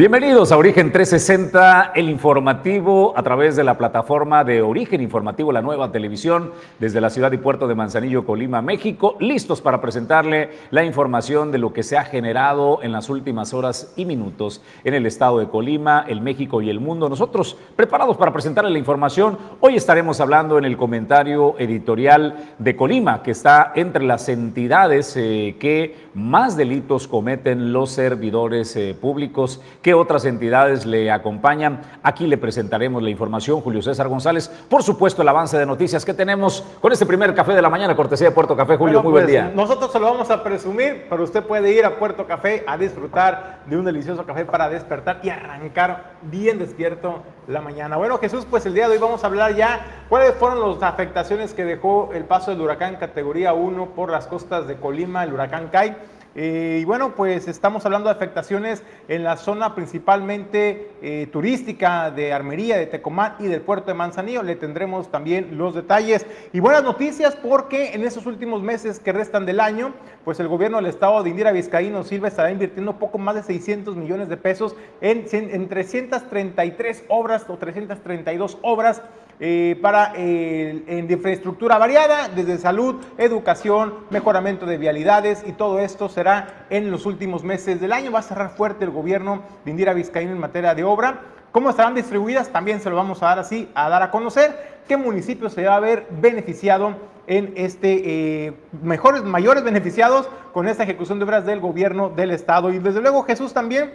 Bienvenidos a Origen 360, el informativo a través de la plataforma de Origen Informativo, la nueva televisión, desde la ciudad y puerto de Manzanillo, Colima, México, listos para presentarle la información de lo que se ha generado en las últimas horas y minutos en el estado de Colima, el México y el mundo. Nosotros preparados para presentarle la información, hoy estaremos hablando en el comentario editorial de Colima, que está entre las entidades eh, que más delitos cometen los servidores eh, públicos que otras entidades le acompañan. Aquí le presentaremos la información, Julio César González. Por supuesto, el avance de noticias que tenemos con este primer café de la mañana, cortesía de Puerto Café. Julio, muy buen pues, día. Nosotros se lo vamos a presumir, pero usted puede ir a Puerto Café a disfrutar de un delicioso café para despertar y arrancar bien despierto la mañana. Bueno, Jesús, pues el día de hoy vamos a hablar ya cuáles fueron las afectaciones que dejó el paso del huracán categoría 1 por las costas de Colima, el huracán Kai. Eh, y bueno, pues estamos hablando de afectaciones en la zona principalmente eh, turística de Armería, de Tecomán y del puerto de Manzanillo. Le tendremos también los detalles. Y buenas noticias porque en esos últimos meses que restan del año, pues el gobierno del estado de Indira Vizcaíno Silva estará invirtiendo poco más de 600 millones de pesos en, en 333 obras o 332 obras eh, para eh, en infraestructura variada, desde salud, educación, mejoramiento de vialidades y todo esto será en los últimos meses del año. Va a cerrar fuerte el gobierno de Indira Vizcaíno en materia de obra. ¿Cómo estarán distribuidas? También se lo vamos a dar así, a dar a conocer. ¿Qué municipio se va a ver beneficiado en este, eh, mejores, mayores beneficiados con esta ejecución de obras del gobierno del estado? Y desde luego Jesús también,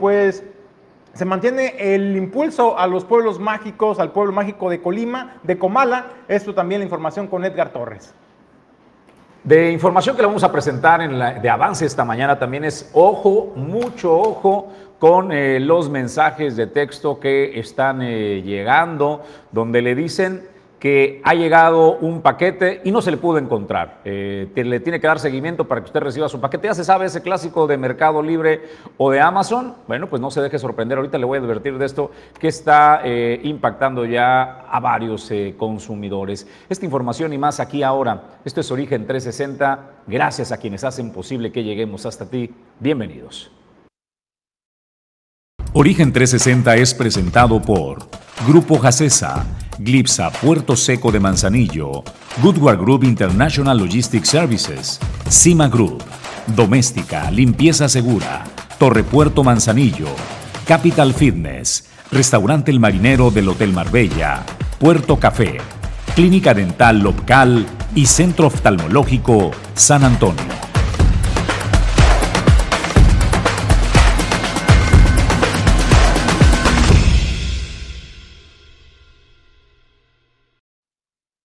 pues se mantiene el impulso a los pueblos mágicos, al pueblo mágico de Colima, de Comala. Esto también la información con Edgar Torres. De información que le vamos a presentar en la, de avance esta mañana también es ojo, mucho ojo con eh, los mensajes de texto que están eh, llegando, donde le dicen que ha llegado un paquete y no se le pudo encontrar. Eh, le tiene que dar seguimiento para que usted reciba su paquete. Ya se sabe ese clásico de Mercado Libre o de Amazon. Bueno, pues no se deje sorprender. Ahorita le voy a advertir de esto que está eh, impactando ya a varios eh, consumidores. Esta información y más aquí ahora. Esto es Origen 360. Gracias a quienes hacen posible que lleguemos hasta ti. Bienvenidos. Origen 360 es presentado por Grupo Jacesa, Glipsa Puerto Seco de Manzanillo, Goodward Group International Logistics Services, Cima Group, Doméstica, Limpieza Segura, Torre Puerto Manzanillo, Capital Fitness, Restaurante El Marinero del Hotel Marbella, Puerto Café, Clínica Dental Local y Centro Oftalmológico San Antonio.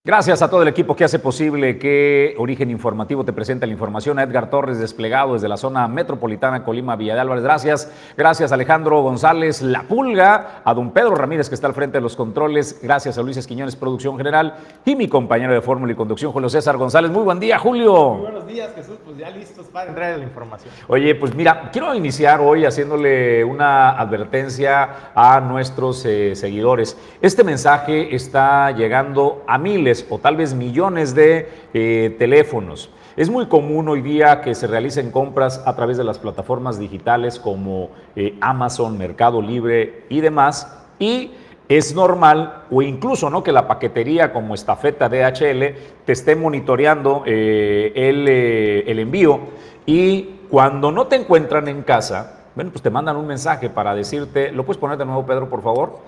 Gracias a todo el equipo que hace posible que Origen Informativo te presente la información. A Edgar Torres, desplegado desde la zona metropolitana Colima, Villa de Álvarez. Gracias. Gracias a Alejandro González La Pulga, a don Pedro Ramírez, que está al frente de los controles. Gracias a Luis Esquiñones, producción general. Y mi compañero de fórmula y conducción, Julio César González. Muy buen día, Julio. Muy buenos días, Jesús. Pues ya listos para entrar a la información. Oye, pues mira, quiero iniciar hoy haciéndole una advertencia a nuestros eh, seguidores. Este mensaje está llegando a miles o tal vez millones de eh, teléfonos. Es muy común hoy día que se realicen compras a través de las plataformas digitales como eh, Amazon, Mercado Libre y demás. Y es normal o incluso no que la paquetería como estafeta DHL te esté monitoreando eh, el, el envío y cuando no te encuentran en casa, bueno, pues te mandan un mensaje para decirte, ¿lo puedes poner de nuevo, Pedro, por favor?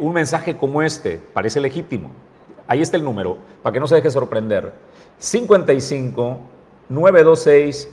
un mensaje como este, parece legítimo. Ahí está el número, para que no se deje sorprender. 55 926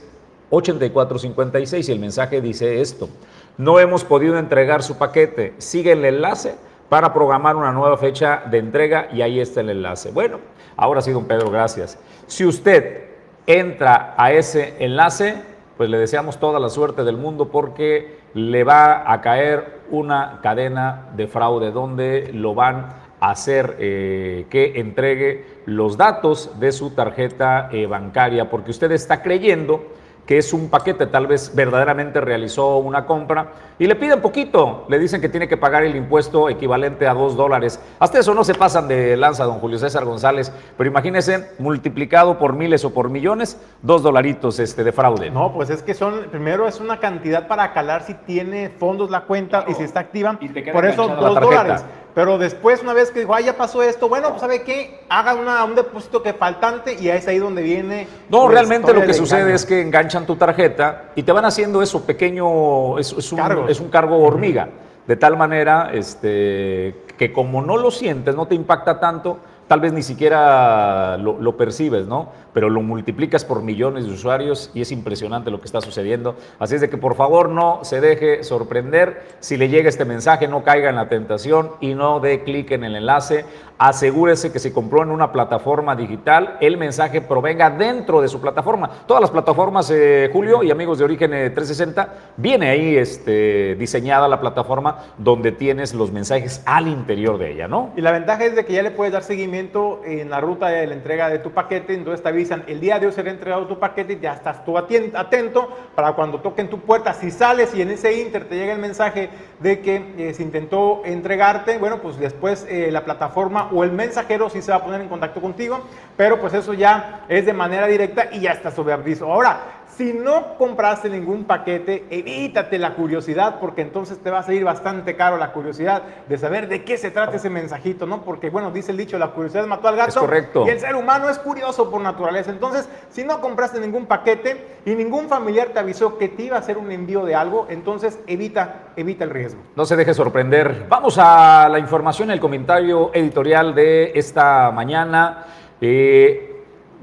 8456 y el mensaje dice esto. No hemos podido entregar su paquete. Sigue el enlace para programar una nueva fecha de entrega y ahí está el enlace. Bueno, ahora sí, don Pedro, gracias. Si usted entra a ese enlace, pues le deseamos toda la suerte del mundo porque le va a caer una cadena de fraude donde lo van hacer eh, que entregue los datos de su tarjeta eh, bancaria, porque usted está creyendo que es un paquete, tal vez verdaderamente realizó una compra y le piden poquito, le dicen que tiene que pagar el impuesto equivalente a dos dólares. Hasta eso no se pasan de lanza, don Julio César González, pero imagínese, multiplicado por miles o por millones, dos dolaritos este, de fraude. No, pues es que son, primero es una cantidad para calar si tiene fondos la cuenta y si está activa, por eso dos dólares. Pero después, una vez que dijo, ah, ya pasó esto, bueno, pues ¿sabe qué? Haga una, un depósito que faltante y es ahí donde viene. No, realmente lo que sucede es que enganchan tu tarjeta y te van haciendo eso pequeño, es, un, es un cargo hormiga. De tal manera este, que como no lo sientes, no te impacta tanto, tal vez ni siquiera lo, lo percibes, ¿no? Pero lo multiplicas por millones de usuarios y es impresionante lo que está sucediendo. Así es de que por favor no se deje sorprender. Si le llega este mensaje, no caiga en la tentación y no dé clic en el enlace. Asegúrese que si compró en una plataforma digital, el mensaje provenga dentro de su plataforma. Todas las plataformas, eh, Julio y amigos de Origen 360, eh, viene ahí este, diseñada la plataforma donde tienes los mensajes al interior de ella, ¿no? Y la ventaja es de que ya le puedes dar seguimiento en la ruta de la entrega de tu paquete, entonces está el día de hoy será entregado tu paquete y ya estás tú atento para cuando toquen tu puerta, si sales y en ese inter te llega el mensaje de que eh, se intentó entregarte, bueno, pues después eh, la plataforma o el mensajero sí se va a poner en contacto contigo, pero pues eso ya es de manera directa y ya está sobre aviso. Ahora, si no compraste ningún paquete, evítate la curiosidad porque entonces te va a salir bastante caro la curiosidad de saber de qué se trata ese mensajito, ¿no? Porque, bueno, dice el dicho, la curiosidad mató al gato. Es correcto. Y el ser humano es curioso por naturaleza. Entonces, si no compraste ningún paquete y ningún familiar te avisó que te iba a hacer un envío de algo, entonces evita, evita el riesgo. No se deje sorprender. Vamos a la información, el comentario editorial de esta mañana. Eh,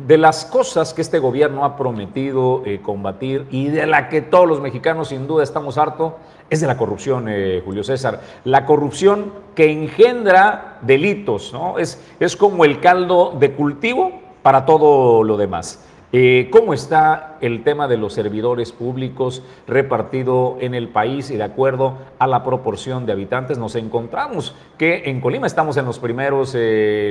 de las cosas que este gobierno ha prometido eh, combatir y de la que todos los mexicanos sin duda estamos hartos, es de la corrupción, eh, Julio César. La corrupción que engendra delitos, ¿no? Es, es como el caldo de cultivo para todo lo demás. Eh, ¿Cómo está el tema de los servidores públicos repartido en el país y de acuerdo a la proporción de habitantes? Nos encontramos que en Colima estamos en los primeros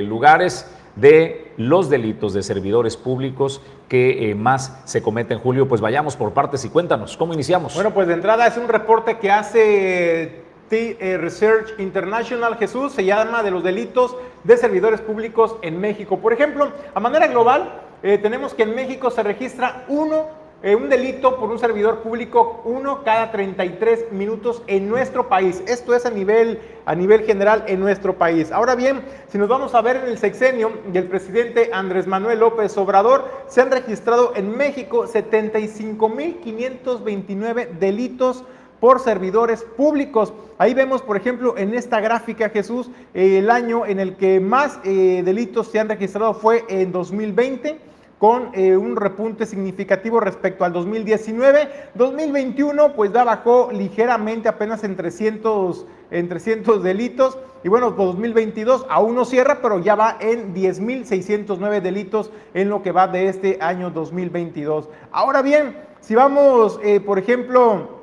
lugares de los delitos de servidores públicos que eh, más se cometen, Julio. Pues vayamos por partes y cuéntanos, ¿cómo iniciamos? Bueno, pues de entrada es un reporte que hace T eh, Research International, Jesús, se llama de los delitos de servidores públicos en México. Por ejemplo, a manera global, eh, tenemos que en México se registra uno eh, un delito por un servidor público, uno cada 33 minutos en nuestro país. Esto es a nivel, a nivel general en nuestro país. Ahora bien, si nos vamos a ver en el sexenio del presidente Andrés Manuel López Obrador, se han registrado en México 75.529 delitos por servidores públicos. Ahí vemos, por ejemplo, en esta gráfica, Jesús, eh, el año en el que más delitos se han registrado fue en 2020 con eh, un repunte significativo respecto al 2019. 2021 pues da bajó ligeramente apenas en 300, en 300 delitos y bueno, 2022 pues, aún no cierra, pero ya va en 10.609 delitos en lo que va de este año 2022. Ahora bien, si vamos, eh, por ejemplo,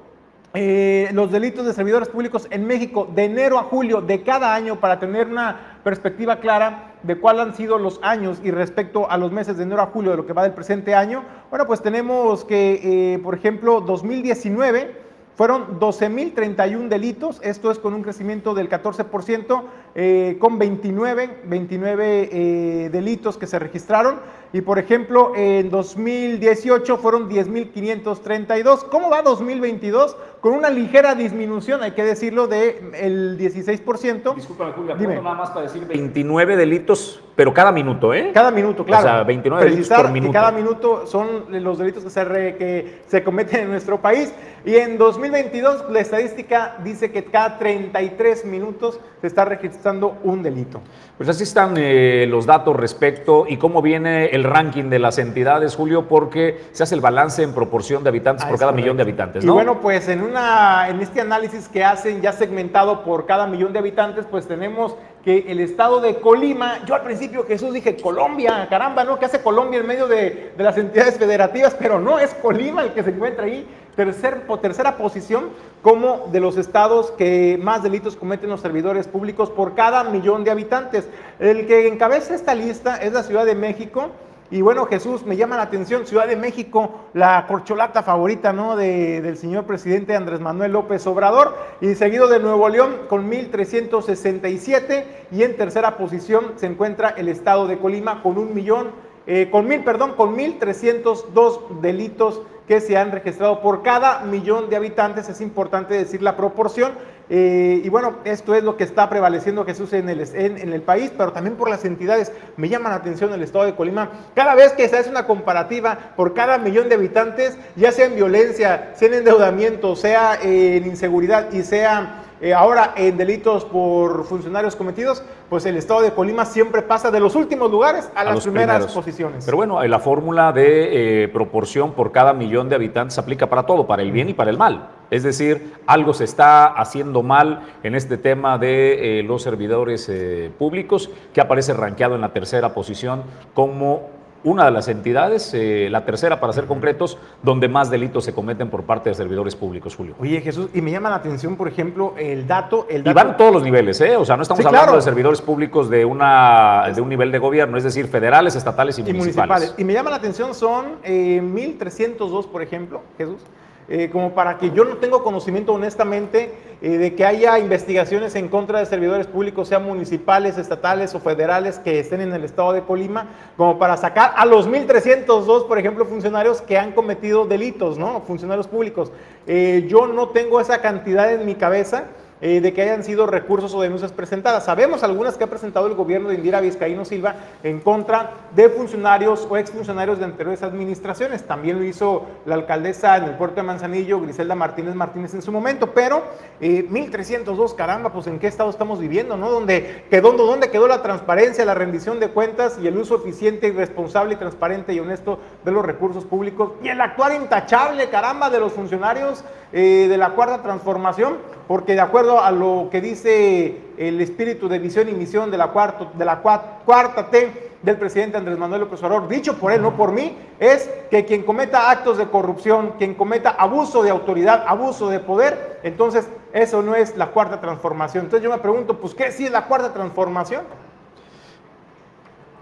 eh, los delitos de servidores públicos en México de enero a julio de cada año para tener una perspectiva clara de cuáles han sido los años y respecto a los meses de enero a julio de lo que va del presente año. Bueno, pues tenemos que, eh, por ejemplo, 2019 fueron 12.031 delitos, esto es con un crecimiento del 14%, eh, con 29, 29 eh, delitos que se registraron. Y por ejemplo, en 2018 fueron 10.532. ¿Cómo va 2022? Con una ligera disminución, hay que decirlo, del 16%. Disculpa, Julia, nada más para decir 29 delitos, pero cada minuto, ¿eh? Cada minuto, claro. O sea, 29 delitos por minuto. cada minuto son los delitos que se, que se cometen en nuestro país. Y en 2022 la estadística dice que cada 33 minutos se está registrando un delito. Pues así están eh, los datos respecto y cómo viene el ranking de las entidades, Julio, porque se hace el balance en proporción de habitantes por ah, cada millón de habitantes, ¿no? Y bueno, pues en una, en este análisis que hacen ya segmentado por cada millón de habitantes, pues tenemos que el estado de Colima, yo al principio Jesús dije Colombia, caramba, ¿no? ¿Qué hace Colombia en medio de, de las entidades federativas? Pero no, es Colima el que se encuentra ahí, tercer, tercera posición como de los estados que más delitos cometen los servidores públicos por cada millón de habitantes. El que encabeza esta lista es la Ciudad de México y bueno, Jesús, me llama la atención, Ciudad de México, la corcholata favorita ¿no? del señor presidente Andrés Manuel López Obrador, y seguido de Nuevo León con 1.367, y en tercera posición se encuentra el estado de Colima con un millón, eh, con mil, perdón, con 1.302 delitos que se han registrado por cada millón de habitantes, es importante decir la proporción, eh, y bueno, esto es lo que está prevaleciendo Jesús en el, en, el país, pero también por las entidades. Me llama la atención el estado de Colima. Cada vez que se hace una comparativa por cada millón de habitantes, ya sea en violencia, sea en endeudamiento, sea en inseguridad y sea eh, ahora en delitos por funcionarios cometidos, pues el estado de Colima siempre pasa de los últimos lugares a, las primeras posiciones. Pero bueno, la fórmula de eh, proporción por cada millón de habitantes aplica para todo, para el bien y para el mal. Es decir, algo se está haciendo mal en este tema de eh, los servidores públicos, que aparece rankeado en la tercera posición como una de las entidades, eh, la tercera para ser concretos, donde más delitos se cometen por parte de servidores públicos, Julio. Oye, Jesús, y me llama la atención, por ejemplo, el dato... El dato... Y van todos los niveles, ¿eh? O sea, no estamos hablando de servidores públicos de, una, de un nivel de gobierno, es decir, federales, estatales y, municipales. Y me llama la atención, son eh, 1.302, por ejemplo, Jesús, eh, como para que yo no tengo conocimiento honestamente eh, de que haya investigaciones en contra de servidores públicos, sean municipales, estatales o federales que estén en el estado de Colima, como para sacar a los 1.302, por ejemplo, funcionarios que han cometido delitos, ¿no? Funcionarios públicos. Eh, yo no tengo esa cantidad en mi cabeza. Eh, de que hayan sido recursos o denuncias presentadas. Sabemos algunas que ha presentado el gobierno de Indira Vizcaíno Silva en contra de funcionarios o exfuncionarios de anteriores administraciones. También lo hizo la alcaldesa en el puerto de Manzanillo, Griselda Martínez Martínez en su momento, pero 1302, eh, caramba, pues en qué estado estamos viviendo, ¿no? Donde quedó, ¿Dónde quedó la transparencia, la rendición de cuentas y el uso eficiente y responsable y transparente y honesto de los recursos públicos y el actuar intachable, caramba, de los funcionarios eh, de la cuarta transformación? porque de acuerdo a lo que dice el espíritu de visión y misión de la, cuarta, de la cuarta T del presidente Andrés Manuel López Obrador, dicho por él, no por mí, es que quien cometa actos de corrupción, quien cometa abuso de autoridad, abuso de poder, entonces eso no es la cuarta transformación. Entonces yo me pregunto, pues ¿qué sí es la cuarta transformación?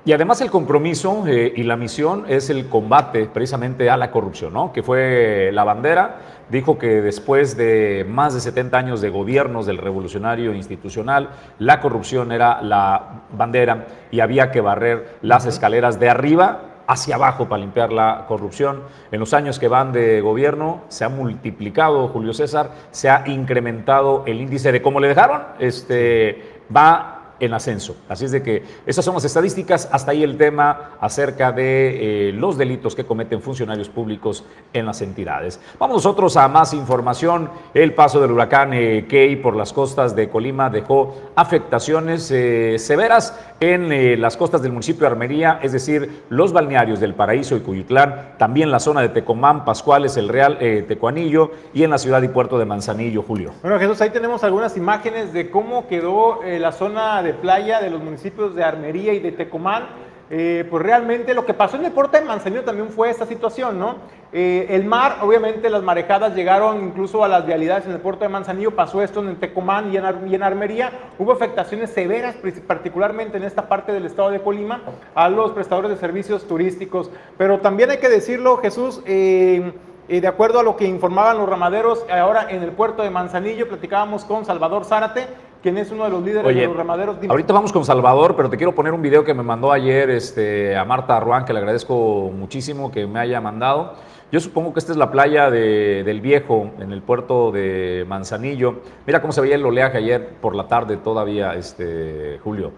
Y además el compromiso eh, y la misión es el combate precisamente a la corrupción, ¿no? que fue la bandera. Dijo que después de más de 70 años de gobiernos del revolucionario institucional, la corrupción era la bandera y había que barrer las escaleras de arriba hacia abajo para limpiar la corrupción. En los años que van de gobierno se ha multiplicado, Julio César, se ha incrementado el índice de cómo le dejaron, este, va en ascenso. Así es de que esas son las estadísticas, hasta ahí el tema acerca de eh, los delitos que cometen funcionarios públicos en las entidades. Vamos nosotros a más información. El paso del huracán eh, Key por las costas de Colima dejó afectaciones eh, severas en las costas del municipio de Armería, es decir, los balnearios del Paraíso y Cuyutlán, también la zona de Tecomán, Pascuales, El Real, Tecuanillo y en la ciudad y puerto de Manzanillo, Julio. Bueno, Jesús, ahí tenemos algunas imágenes de cómo quedó la zona de playa de los municipios de Armería y de Tecomán, eh, pues realmente lo que pasó en el puerto de Manzanillo también fue esta situación, ¿no? Eh, el mar, obviamente las marejadas llegaron incluso a las vialidades en el puerto de Manzanillo, pasó esto en Tecomán y en, y en Armería, hubo afectaciones severas, particularmente en esta parte del estado de Colima, a los prestadores de servicios turísticos, pero también hay que decirlo, Jesús, eh, de acuerdo a lo que informaban los ramaderos, ahora en el puerto de Manzanillo platicábamos con Salvador Zárate, quien es uno de los líderes de los ramaderos. Ahorita vamos con Salvador, pero te quiero poner un video que me mandó ayer este, a Marta Ruán, que le agradezco muchísimo que me haya mandado. Yo supongo que esta es la playa del Viejo, en el puerto de Manzanillo. Mira cómo se veía el oleaje ayer por la tarde todavía, este, Julio.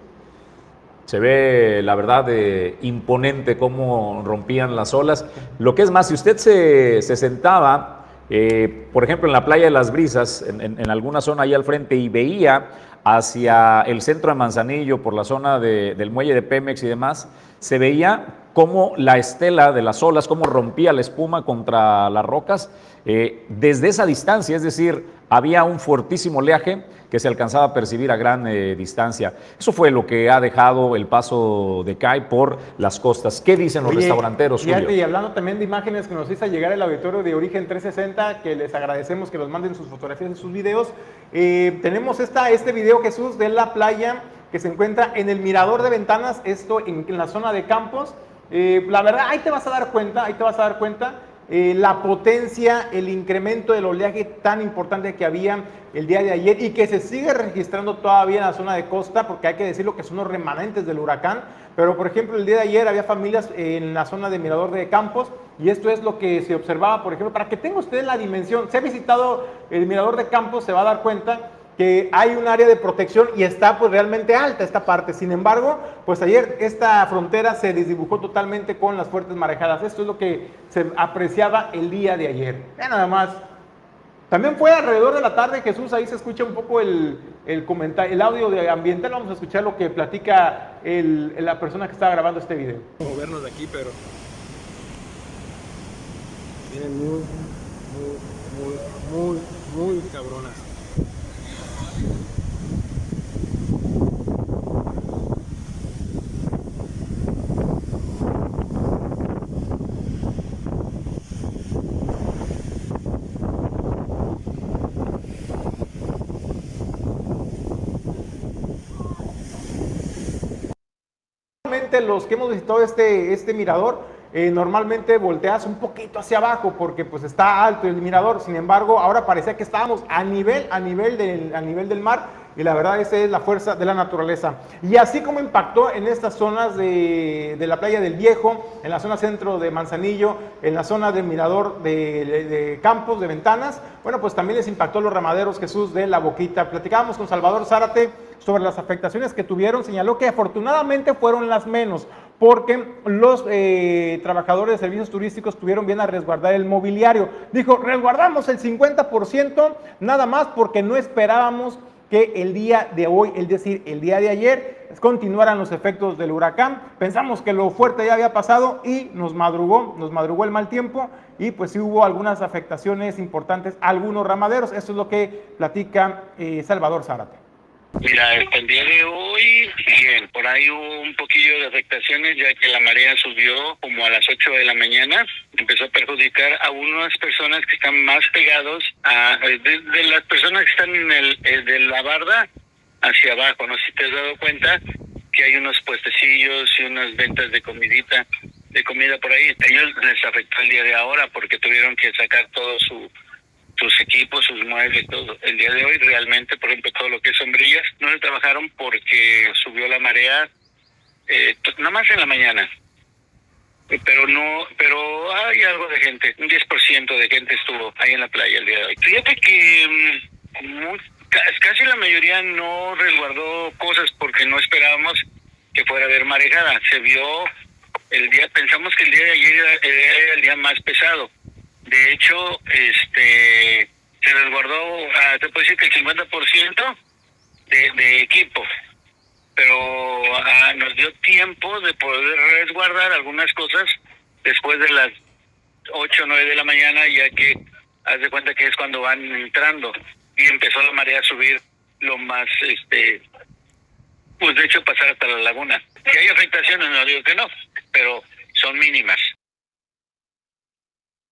Se ve, la verdad, imponente cómo rompían las olas. Lo que es más, si usted se, se sentaba eh, por ejemplo, en la playa de las Brisas, en, alguna zona ahí al frente, y veía hacia el centro de Manzanillo, por la zona del muelle de Pemex y demás, se veía cómo la estela de las olas, cómo rompía la espuma contra las rocas eh, desde esa distancia, es decir, había un fuertísimo oleaje que se alcanzaba a percibir a gran eh, distancia. Eso fue lo que ha dejado el paso de CAI por las costas. ¿Qué dicen los restauranteros? y hablando también de imágenes que nos hizo llegar el auditorio de Origen 360, que les agradecemos que nos manden sus fotografías y sus videos. Eh, tenemos esta, este video, Jesús, de la playa que se encuentra en el mirador de ventanas, esto en, la zona de Campos. Eh, la verdad, ahí te vas a dar cuenta, ahí te vas a dar cuenta eh, la potencia, el incremento del oleaje tan importante que había el día de ayer y que se sigue registrando todavía en la zona de costa, porque hay que decirlo que son los remanentes del huracán. Pero, por ejemplo, el día de ayer había familias en la zona de Mirador de Campos y esto es lo que se observaba, por ejemplo, para que tenga usted la dimensión. Se ha visitado el Mirador de Campos, se va a dar cuenta que hay un área de protección y está pues realmente alta esta parte. Sin embargo, pues ayer esta frontera se desdibujó totalmente con las fuertes marejadas. Esto es lo que se apreciaba el día de ayer. Ya nada más. También fue alrededor de la tarde, Jesús, ahí se escucha un poco el, el comentario, el audio de ambiental. Vamos a escuchar lo que platica el, la persona que está grabando este video. Movernos de aquí, pero vienen muy, muy, muy, muy, muy cabronas. Los que hemos visitado este, este mirador, eh, normalmente volteas un poquito hacia abajo porque pues está alto el mirador. Sin embargo, ahora parecía que estábamos a nivel, a nivel, del, a nivel del mar y la verdad esa es la fuerza de la naturaleza. Y así como impactó en estas zonas de, de la playa del Viejo, en la zona centro de Manzanillo, en la zona del mirador de, de, Campos, de Ventanas, bueno, pues también les impactó los ramaderos Jesús de la Boquita. Platicábamos con Salvador Zárate sobre las afectaciones que tuvieron, señaló que afortunadamente fueron las menos porque los eh, trabajadores de servicios turísticos tuvieron bien a resguardar el mobiliario. Dijo, resguardamos el 50% nada más porque no esperábamos que el día de hoy, es decir, el día de ayer, continuaran los efectos del huracán. Pensamos que lo fuerte ya había pasado y nos madrugó, nos madrugó el mal tiempo y pues sí hubo algunas afectaciones importantes algunos ramaderos. Eso es lo que platica eh, Salvador Zárate. Mira, el día de hoy, bien, por ahí hubo un poquillo de afectaciones ya que la marea subió como a las 8 de la mañana, empezó a perjudicar a unas personas que están más pegados a de, las personas que están en el, el, de la barda hacia abajo, no sé si te has dado cuenta que hay unos puestecillos y unas ventas de comidita, de comida por ahí. ellos les afectó el día de ahora porque tuvieron que sacar todo su sus equipos, sus muebles, todo. El día de hoy realmente, por ejemplo, todo lo que es sombrillas, no se trabajaron porque subió la marea, eh, nada más en la mañana. Pero no, pero hay algo de gente, un 10% de gente estuvo ahí en la playa el día de hoy. Fíjate que mm, casi la mayoría no resguardó cosas porque no esperábamos que fuera a haber marejada. Se vio el día, pensamos que el día de ayer era el día más pesado de hecho, este se resguardó, uh, te puedo decir que el 50% de, de equipo, pero ah, nos dio tiempo de poder resguardar algunas cosas después de las 8 o 9 de la mañana, ya que haz de cuenta que es cuando van entrando y empezó la marea a subir lo más, este, pues de hecho pasar hasta la laguna. Que hay afectaciones, no digo que no, pero son mínimas.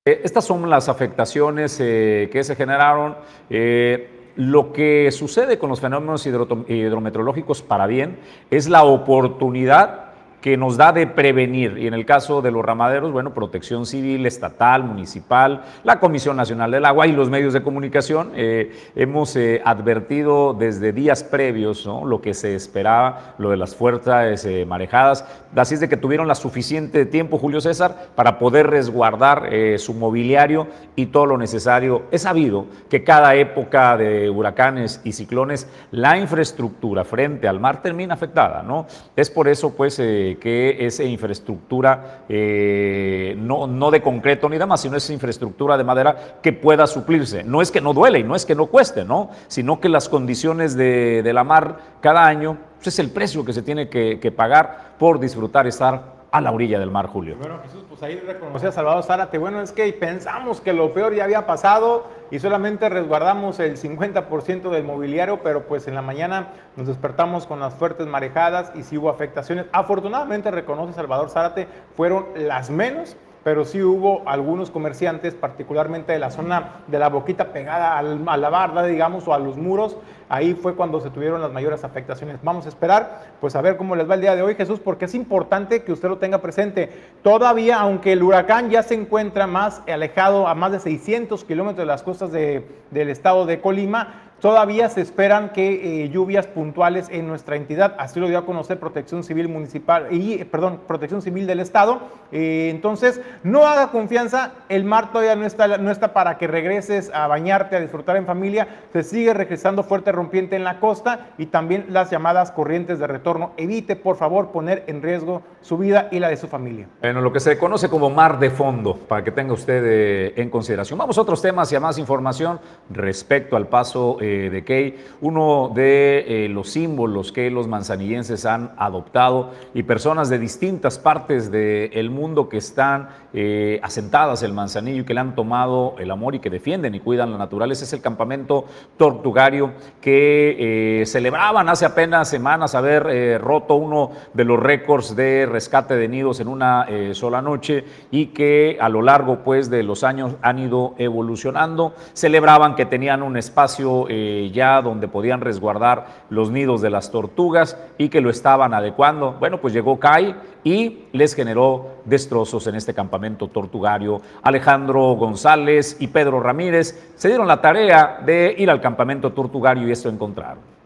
Eh, estas son las afectaciones eh, que se generaron. Eh, lo que sucede con los fenómenos hidrometeorológicos para bien es la oportunidad que nos da de prevenir. Y en el caso de los ramaderos, bueno, protección civil, estatal, municipal, la Comisión Nacional del Agua y los medios de comunicación, eh, hemos eh, advertido desde días previos lo que se esperaba, lo de las fuerzas eh, marejadas. Así es de que tuvieron la suficiente tiempo, Julio César, para poder resguardar su mobiliario y todo lo necesario. Es sabido que cada época de huracanes y ciclones, la infraestructura frente al mar termina afectada, ¿no? Es por eso, pues, que es infraestructura eh, no, no de concreto ni demás, sino es infraestructura de madera que pueda suplirse. No es que no duele y no es que no cueste, ¿no? sino que las condiciones de, de la mar cada año pues es el precio que se tiene que pagar por disfrutar estar a la orilla del mar, Julio. Bueno, Jesús, pues ahí reconocí a Salvador Zárate. Bueno, es que pensamos que lo peor ya había pasado y solamente resguardamos el 50% del mobiliario, pero pues en la mañana nos despertamos con las fuertes marejadas y sí hubo afectaciones. Afortunadamente, reconoce Salvador Zárate, fueron las menos pero sí hubo algunos comerciantes, particularmente de la zona de la boquita pegada al, a la barda, digamos, o a los muros, ahí fue cuando se tuvieron las mayores afectaciones. Vamos a esperar, pues a ver cómo les va el día de hoy, Jesús, porque es importante que usted lo tenga presente. Todavía, aunque el huracán ya se encuentra más alejado, a más de 600 kilómetros de las costas de, del estado de Colima, Todavía se esperan que eh, lluvias puntuales en nuestra entidad, así lo dio a conocer Protección Civil Municipal y, perdón, Protección Civil del Estado. Eh, entonces, no haga confianza, el mar todavía no está, no está para que regreses a bañarte, a disfrutar en familia, se sigue regresando fuerte rompiente en la costa y también las llamadas corrientes de retorno. Evite, por favor, poner en riesgo su vida y la de su familia. Bueno, lo que se conoce como mar de fondo, para que tenga usted eh, en consideración. Vamos a otros temas y a más información respecto al paso eh, de Key, uno de eh, los símbolos que los manzanillenses han adoptado y personas de distintas partes del mundo que están eh, asentadas en Manzanillo y que le han tomado el amor y que defienden y cuidan la naturaleza es el campamento tortugario que celebraban hace apenas semanas haber roto uno de los récords de rescate de nidos en una sola noche y que a lo largo pues de los años han ido evolucionando. Celebraban que tenían un espacio eh, ya donde podían resguardar los nidos de las tortugas y que lo estaban adecuando. Bueno, pues llegó CAI y les generó destrozos en este campamento tortugario. Alejandro González y Pedro Ramírez se dieron la tarea de ir al campamento tortugario y esto encontraron.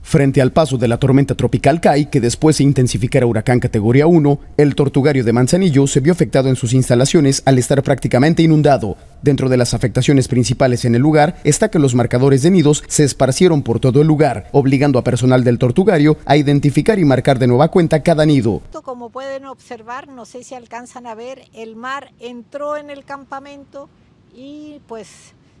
Frente al paso de la tormenta tropical Kai, que después se intensificara huracán categoría 1, el tortugario de Manzanillo se vio afectado en sus instalaciones al estar prácticamente inundado. Dentro de las afectaciones principales en el lugar está que los marcadores de nidos se esparcieron por todo el lugar, obligando a personal del tortugario a identificar y marcar de nueva cuenta cada nido. Como pueden observar, no sé si alcanzan a ver, el mar entró en el campamento y pues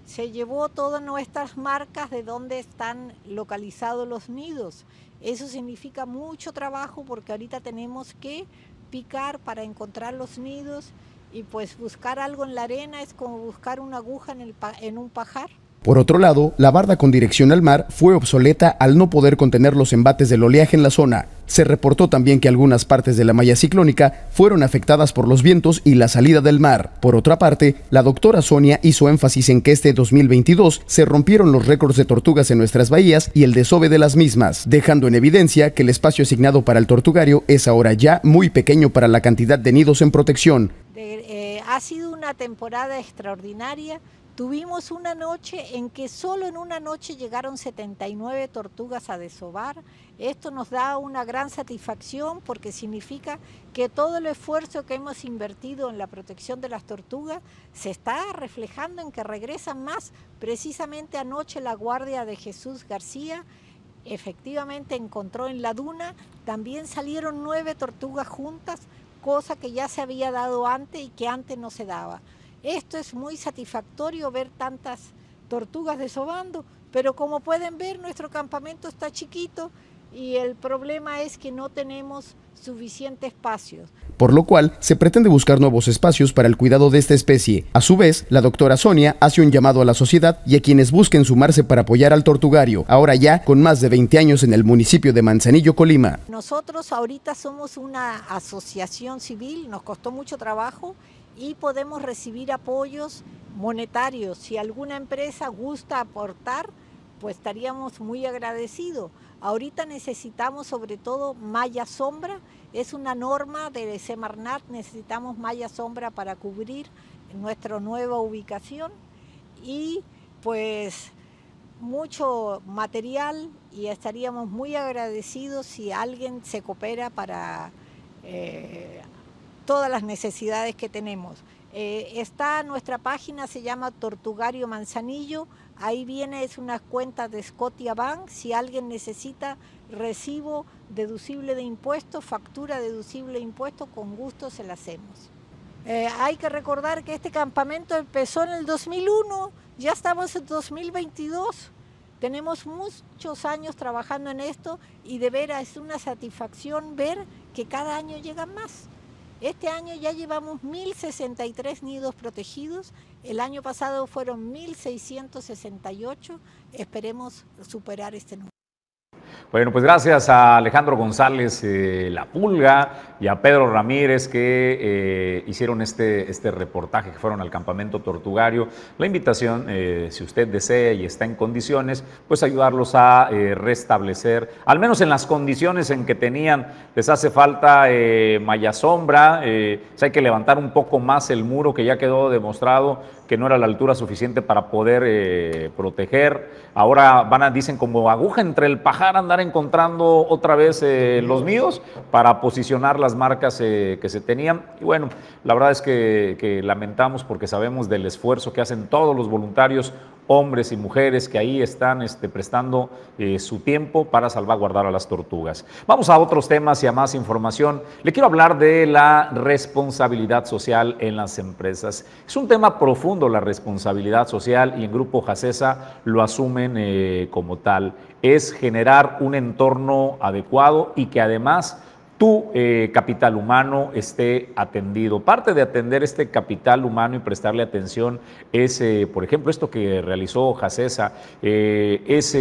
se llevó todas nuestras marcas de dónde están localizados los nidos. Eso significa mucho trabajo porque ahorita tenemos que picar para encontrar los nidos y pues buscar algo en la arena es como buscar una aguja en, el, en un pajar. Por otro lado, la barda con dirección al mar fue obsoleta al no poder contener los embates del oleaje en la zona. Se reportó también que algunas partes de la malla ciclónica fueron afectadas por los vientos y la salida del mar. Por otra parte, la doctora Sonia hizo énfasis en que este 2022 se rompieron los récords de tortugas en nuestras bahías y el desove de las mismas, dejando en evidencia que el espacio asignado para el tortugario es ahora ya muy pequeño para la cantidad de nidos en protección. Eh, ha sido una temporada extraordinaria Tuvimos una noche en que solo en una noche llegaron 79 tortugas a desovar. Esto nos da una gran satisfacción porque significa que todo el esfuerzo que hemos invertido en la protección de las tortugas se está reflejando en que regresan más. Precisamente anoche la Guardia de Jesús García efectivamente encontró en la duna, también salieron nueve tortugas juntas, cosa que ya se había dado antes y que antes no se daba. Esto es muy satisfactorio ver tantas tortugas desobando, pero como pueden ver nuestro campamento está chiquito y el problema es que no tenemos suficiente espacio. Por lo cual, se pretende buscar nuevos espacios para el cuidado de esta especie. A su vez, la doctora Sonia hace un llamado a la sociedad y a quienes busquen sumarse para apoyar al tortugario, ahora ya con más de 20 años en el municipio de Manzanillo, Colima. Nosotros ahorita somos una asociación civil, nos costó mucho trabajo y podemos recibir apoyos monetarios. Si alguna empresa gusta aportar, pues estaríamos muy agradecidos. Ahorita necesitamos sobre todo malla sombra, es una norma de Semarnat, necesitamos malla sombra para cubrir nuestra nueva ubicación y pues mucho material y estaríamos muy agradecidos si alguien se coopera para eh, todas las necesidades que tenemos. Eh, está nuestra página, se llama Tortugario Manzanillo, Ahí viene, es una cuenta de Scotia Bank. Si alguien necesita recibo deducible de impuestos, factura deducible de impuestos, con gusto se la hacemos. Eh, hay que recordar que este campamento empezó en el 2001, ya estamos en 2022. Tenemos muchos años trabajando en esto y de veras es una satisfacción ver que cada año llegan más. Este año ya llevamos 1.063 nidos protegidos, el año pasado fueron 1.668, esperemos superar este número. Bueno, pues gracias a Alejandro González eh, La Pulga y a Pedro Ramírez que eh, hicieron este, este reportaje, que fueron al campamento tortugario. La invitación, eh, si usted desea y está en condiciones, pues ayudarlos a restablecer, al menos en las condiciones en que tenían, les hace falta malla sombra, hay que levantar un poco más el muro que ya quedó demostrado que no era la altura suficiente para poder eh, proteger. Ahora van a, dicen como aguja entre el pajar andar encontrando otra vez eh, los míos para posicionar las marcas eh, que se tenían. Y bueno, la verdad es que lamentamos porque sabemos del esfuerzo que hacen todos los voluntarios hombres y mujeres que ahí están este, prestando eh, su tiempo para salvaguardar a las tortugas. Vamos a otros temas y a más información. Le quiero hablar de la responsabilidad social en las empresas. Es un tema profundo la responsabilidad social y en Grupo Jacesa lo asumen eh, como tal. Es generar un entorno adecuado y que además tu eh, capital humano esté atendido. Parte de atender este capital humano y prestarle atención es, eh, por ejemplo, esto que realizó Jacesa, eh, es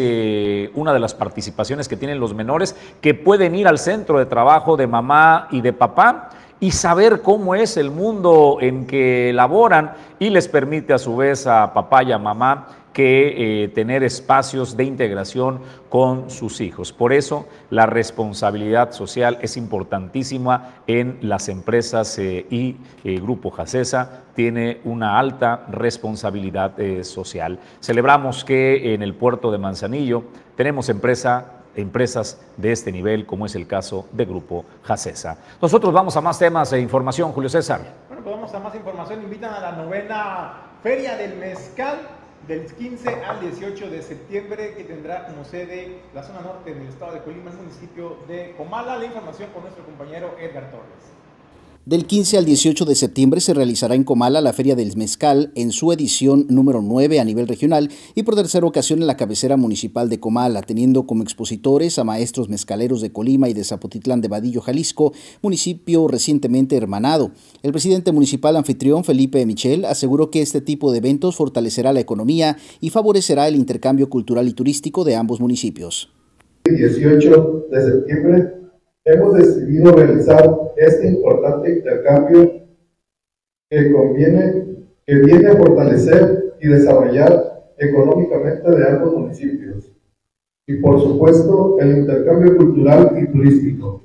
una de las participaciones que tienen los menores que pueden ir al centro de trabajo de mamá y de papá y saber cómo es el mundo en que laboran y les permite a su vez a papá y a mamá que eh, tener espacios de integración con sus hijos. Por eso la responsabilidad social es importantísima en las empresas eh, y eh, Grupo Jacesa tiene una alta responsabilidad social. Celebramos que en el puerto de Manzanillo tenemos empresa empresas de este nivel, como es el caso de Grupo Jacesa. Nosotros vamos a más temas e información, Julio César. Bueno, pues vamos a más información. Invitan a la novena Feria del Mezcal del 15 al 18 de septiembre, que tendrá como sede la zona norte del estado de Colima, el municipio de Comala. La información con nuestro compañero Edgar Torres. Del 15 al 18 de septiembre se realizará en Comala la Feria del Mezcal en su edición número 9 a nivel regional y por tercera ocasión en la cabecera municipal de Comala, teniendo como expositores a maestros mezcaleros de Colima y de Zapotitlán de Vadillo, Jalisco, municipio recientemente hermanado. El presidente municipal anfitrión Felipe Michel aseguró que este tipo de eventos fortalecerá la economía y favorecerá el intercambio cultural y turístico de ambos municipios. 18 de septiembre hemos decidido realizar este importante intercambio que conviene, que viene a fortalecer y desarrollar económicamente de ambos municipios. Y por supuesto, el intercambio cultural y turístico.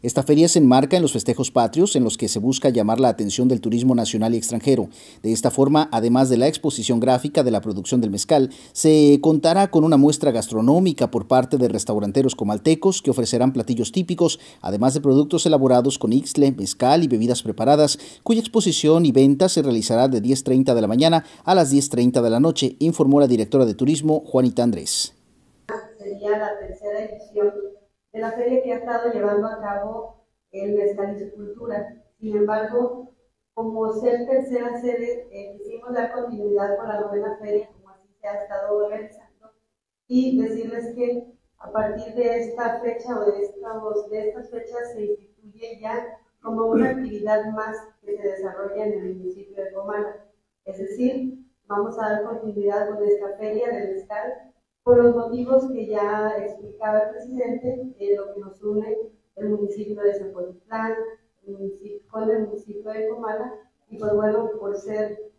Esta feria se enmarca en los festejos patrios en los que se busca llamar la atención del turismo nacional y extranjero. De esta forma, además de la exposición gráfica de la producción del mezcal, se contará con una muestra gastronómica por parte de restauranteros comaltecos que ofrecerán platillos típicos, además de productos elaborados con ixtle, mezcal y bebidas preparadas, cuya exposición y venta se realizará de 10.30 de la mañana a las 10.30 de la noche, informó la directora de turismo Juanita Andrés. Sería la tercera edición de la feria que ha estado llevando a cabo el Mezcal y su Cultura. Sin embargo, como ser tercera sede, eh, quisimos dar continuidad con la novena feria, como así se ha estado organizando, y decirles que a partir de esta fecha o de, de estas fechas se instituye ya como una actividad más que se desarrolla en el municipio de Comala. Es decir, vamos a dar continuidad con esta feria del mezcal por los motivos que ya explicaba el presidente, de lo que nos une el municipio de Zapotitlán con el municipio de Comala, y pues bueno, por ser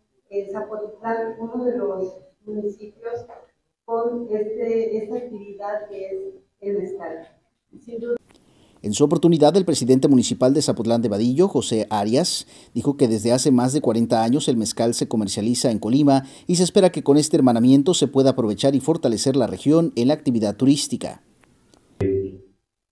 Zapotitlán uno de los municipios con este, esta actividad que es el mezcal. Sin duda, en su oportunidad, el presidente municipal de Zapotlán de Vadillo, José Arias, dijo que desde hace más de 40 años el mezcal se comercializa en Colima y se espera que con este hermanamiento se pueda aprovechar y fortalecer la región en la actividad turística.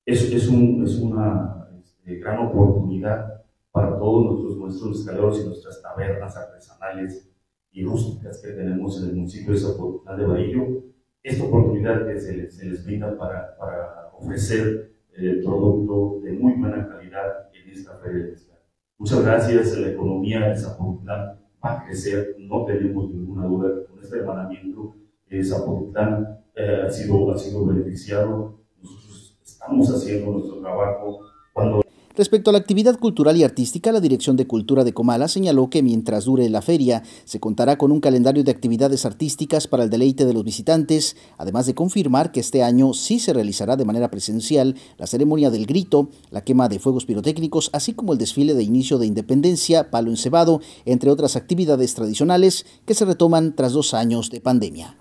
Es, una este, gran oportunidad para todos nuestros, nuestros mezcaleros y nuestras tabernas artesanales y rústicas que tenemos en el municipio de Zapotlán de Varillo, esta oportunidad que se les, se les brinda para, para ofrecer el producto de muy buena calidad en esta feria de mezcal. Muchas gracias, la economía de Zapotlán va a crecer, no tenemos ninguna duda con este hermanamiento eh, Zapotlán eh, ha, sido, ha sido beneficiado, nosotros estamos haciendo nuestro trabajo cuando Respecto a la actividad cultural y artística, la Dirección de Cultura de Comala señaló que mientras dure la feria, se contará con un calendario de actividades artísticas para el deleite de los visitantes, además de confirmar que este año sí se realizará de manera presencial la ceremonia del grito, la quema de fuegos pirotécnicos, así como el desfile de inicio de independencia, palo encebado, entre otras actividades tradicionales que se retoman tras dos años de pandemia.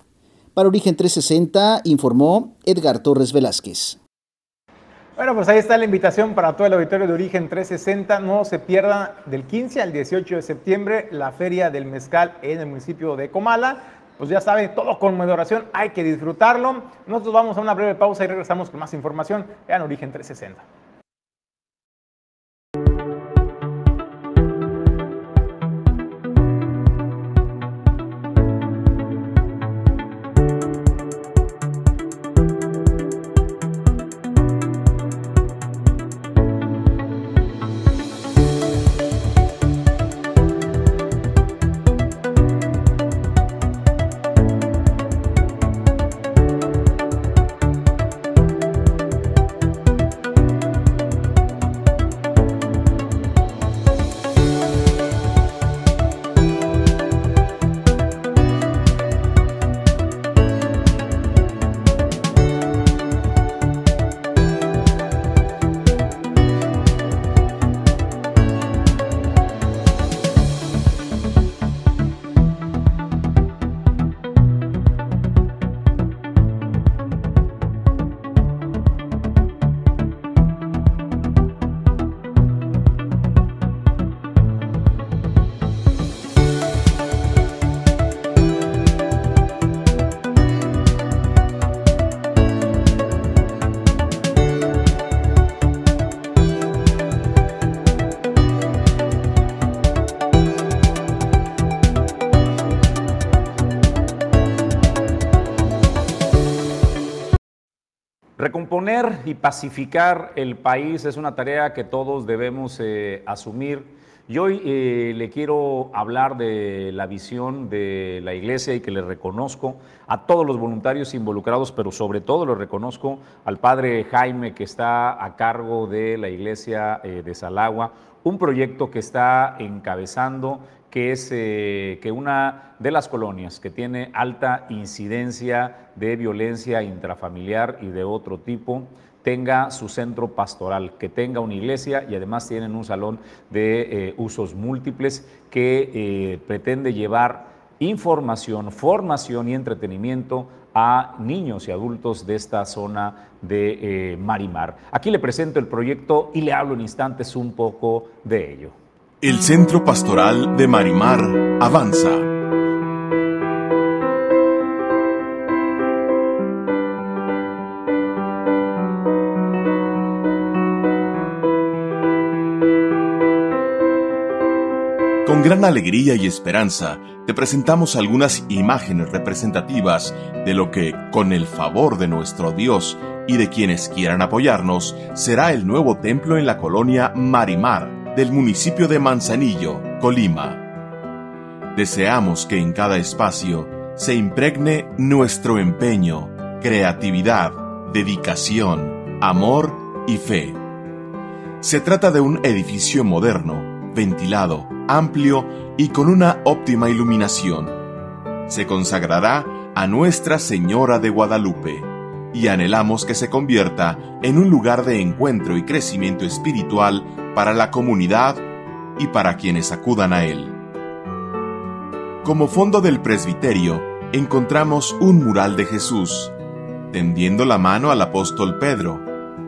Para Origen 360 informó Edgar Torres Velázquez. Bueno, pues ahí está la invitación para todo el auditorio de Origen 360. No se pierdan del 15 al 18 de septiembre la Feria del Mezcal en el municipio de Comala. Pues ya saben, todo con moderación, hay que disfrutarlo. Nosotros vamos a una breve pausa y regresamos con más información en Origen 360. Recomponer y pacificar el país es una tarea que todos debemos eh, asumir. Y hoy eh, le quiero hablar de la visión de la iglesia y que le reconozco a todos los voluntarios involucrados, pero sobre todo lo reconozco al padre Jaime que está a cargo de la iglesia eh, de Salagua, un proyecto que está encabezando que es eh, que una de las colonias que tiene alta incidencia de violencia intrafamiliar y de otro tipo tenga su centro pastoral, que tenga una iglesia y además tienen un salón de eh, usos múltiples que eh, pretende llevar información, formación y entretenimiento a niños y adultos de esta zona de Marimar. Aquí le presento el proyecto y le hablo en instantes un poco de ello. El Centro Pastoral de Marimar avanza. Con gran alegría y esperanza, te presentamos algunas imágenes representativas de lo que, con el favor de nuestro Dios y de quienes quieran apoyarnos, será el nuevo templo en la colonia Marimar del municipio de Manzanillo, Colima. Deseamos que en cada espacio se impregne nuestro empeño, creatividad, dedicación, amor y fe. Se trata de un edificio moderno, ventilado, amplio y con una óptima iluminación. Se consagrará a Nuestra Señora de Guadalupe y anhelamos que se convierta en un lugar de encuentro y crecimiento espiritual para la comunidad y para quienes acudan a él. Como fondo del presbiterio encontramos un mural de Jesús, tendiendo la mano al apóstol Pedro,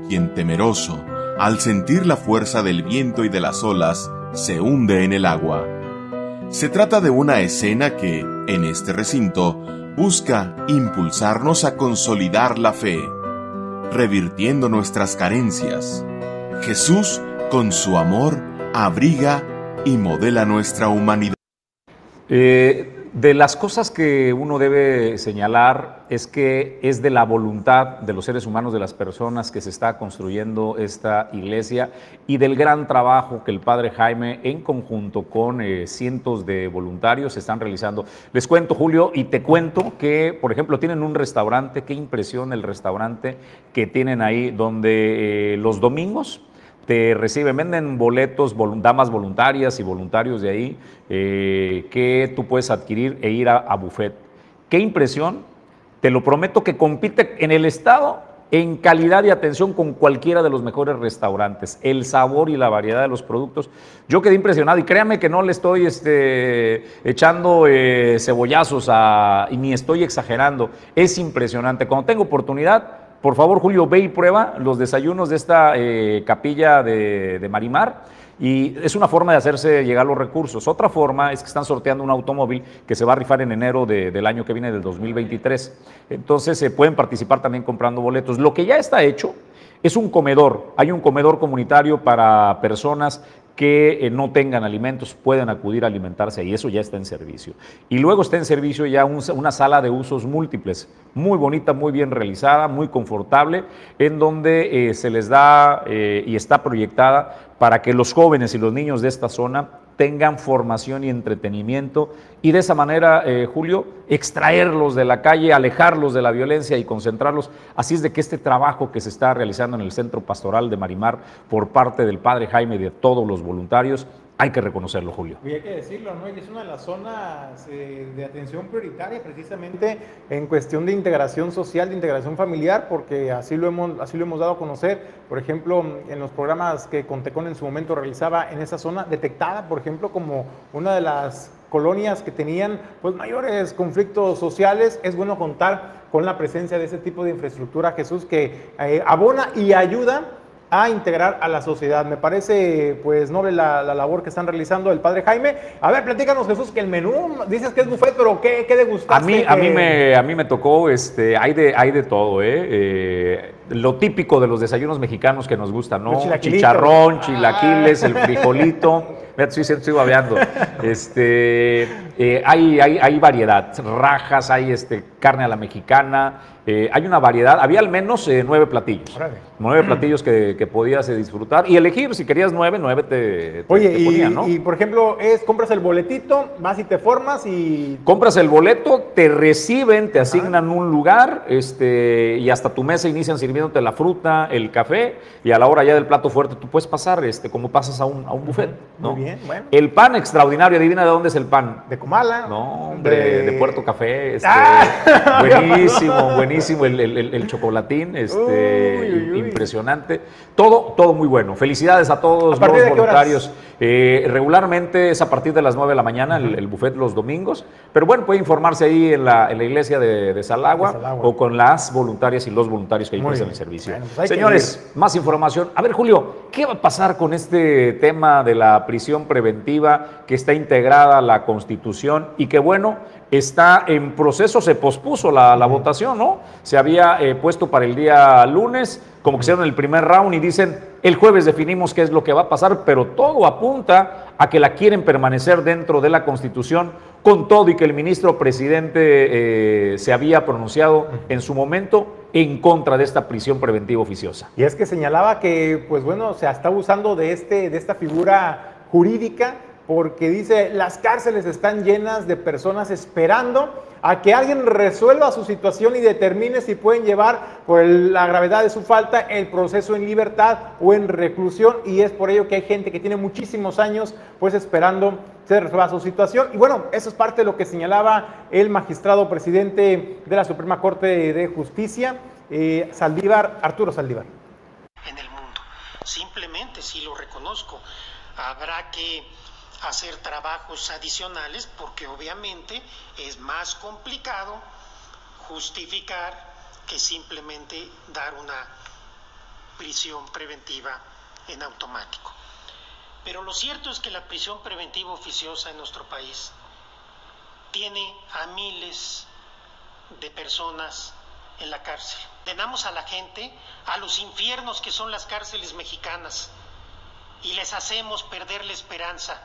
quien temeroso, al sentir la fuerza del viento y de las olas, se hunde en el agua. Se trata de una escena que, en este recinto, busca impulsarnos a consolidar la fe, revirtiendo nuestras carencias. Jesús con su amor abriga y modela nuestra humanidad. Eh, de las cosas que uno debe señalar es que es de la voluntad de los seres humanos, de las personas que se está construyendo esta iglesia y del gran trabajo que el padre Jaime en conjunto con eh, cientos de voluntarios están realizando. Les cuento, Julio, y te cuento que, por ejemplo, tienen un restaurante, qué impresión el restaurante que tienen ahí, donde eh, los domingos te reciben, venden boletos, damas voluntarias y voluntarios de ahí eh, que tú puedes adquirir e ir a, a buffet. Qué impresión, te lo prometo que compite en el estado en calidad y atención con cualquiera de los mejores restaurantes, el sabor y la variedad de los productos. Yo quedé impresionado y créame que no le estoy este, echando eh, cebollazos a, y ni estoy exagerando, es impresionante. Cuando tengo oportunidad, por favor, Julio, ve y prueba los desayunos de esta eh, capilla de, Marimar. Y es una forma de hacerse llegar los recursos. Otra forma es que están sorteando un automóvil que se va a rifar en enero del año que viene, del 2023. Entonces se pueden participar también comprando boletos. Lo que ya está hecho es un comedor. Hay un comedor comunitario para personas que eh, no tengan alimentos pueden acudir a alimentarse y eso ya está en servicio. Y luego está en servicio ya una sala de usos múltiples, muy bonita, muy bien realizada, muy confortable, en donde eh, se les da eh, y está proyectada para que los jóvenes y los niños de esta zona tengan formación y entretenimiento y de esa manera, eh, Julio, extraerlos de la calle, alejarlos de la violencia y concentrarlos. Así es de que este trabajo que se está realizando en el Centro Pastoral de Marimar por parte del Padre Jaime y de todos los voluntarios hay que reconocerlo, Julio. Y hay que decirlo, ¿no? Es una de las zonas eh, de atención prioritaria precisamente en cuestión de integración social, de integración familiar, porque así lo hemos, así lo hemos dado a conocer. Por ejemplo, en los programas que Contecon en su momento realizaba en esa zona, detectada, por ejemplo, como una de las colonias que tenían pues, mayores conflictos sociales, es bueno contar con la presencia de ese tipo de infraestructura, Jesús, que eh, abona y ayuda a integrar a la sociedad. Me parece pues noble la, labor que están realizando el padre Jaime. A ver, platícanos Jesús, que el menú, dices que es buffet, pero ¿qué, qué degustaste? A mí, a mí, me, a mí me tocó, este, hay, de, hay de todo, ¿eh? eh lo típico de los desayunos mexicanos que nos gustan, ¿no? Chicharrón, chilaquiles, el frijolito. Sí, sí, estoy babeando. Este, eh, hay, hay, hay, variedad, rajas, hay este, carne a la mexicana, eh, hay una variedad, había al menos eh, nueve platillos. Nueve platillos que, que podías disfrutar y elegir, si querías nueve, nueve te, Oye, y, ¿no? y por ejemplo, es compras el boletito, vas y te formas y... Compras el boleto, te reciben, te asignan un lugar este, y hasta tu mesa inician sirviéndote la fruta, el café y a la hora ya del plato fuerte tú puedes pasar este, como pasas a un, a un buffet. ¿no? Muy bien, bueno. El pan extraordinario, adivina de dónde es el pan. De Comala. No, hombre, de, Puerto Café. Este, ah. Buenísimo, buenísimo el, el, chocolatín, este, impresionante. Todo, todo muy bueno. Felicidades a todos los voluntarios. Eh, regularmente es a partir de las 9 de la mañana el, buffet los domingos, pero bueno, puede informarse ahí en la, en la iglesia de, Salagua, o con las voluntarias y los voluntarios que ahí prestan el servicio. Pues Señores, más información. A ver, Julio, ¿qué va a pasar con este tema de la prisión preventiva que está integrada a la Constitución y que bueno, está en proceso, se pospuso la, votación, ¿no? Se había eh, puesto para el día lunes, como que hicieron el primer round y dicen, el jueves definimos qué es lo que va a pasar, pero todo apunta a que la quieren permanecer dentro de la Constitución, con todo y que el ministro presidente eh, se había pronunciado en su momento en contra de esta prisión preventiva oficiosa. Y es que señalaba que, pues bueno, se está usando de, este, de esta figura jurídica porque dice, las cárceles están llenas de personas esperando a que alguien resuelva su situación y determine si pueden llevar por la gravedad de su falta el proceso en libertad o en reclusión y es por ello que hay gente que tiene muchísimos años pues esperando se resuelva su situación. Y bueno, eso es parte de lo que señalaba el magistrado presidente de la Suprema Corte de Justicia, eh, Saldívar, Arturo Saldívar. En el mundo, simplemente si lo reconozco, habrá que hacer trabajos adicionales porque obviamente es más complicado justificar que simplemente dar una prisión preventiva en automático. Pero lo cierto es que la prisión preventiva oficiosa en nuestro país tiene a miles de personas en la cárcel. Tenemos a la gente a los infiernos que son las cárceles mexicanas y les hacemos perder la esperanza,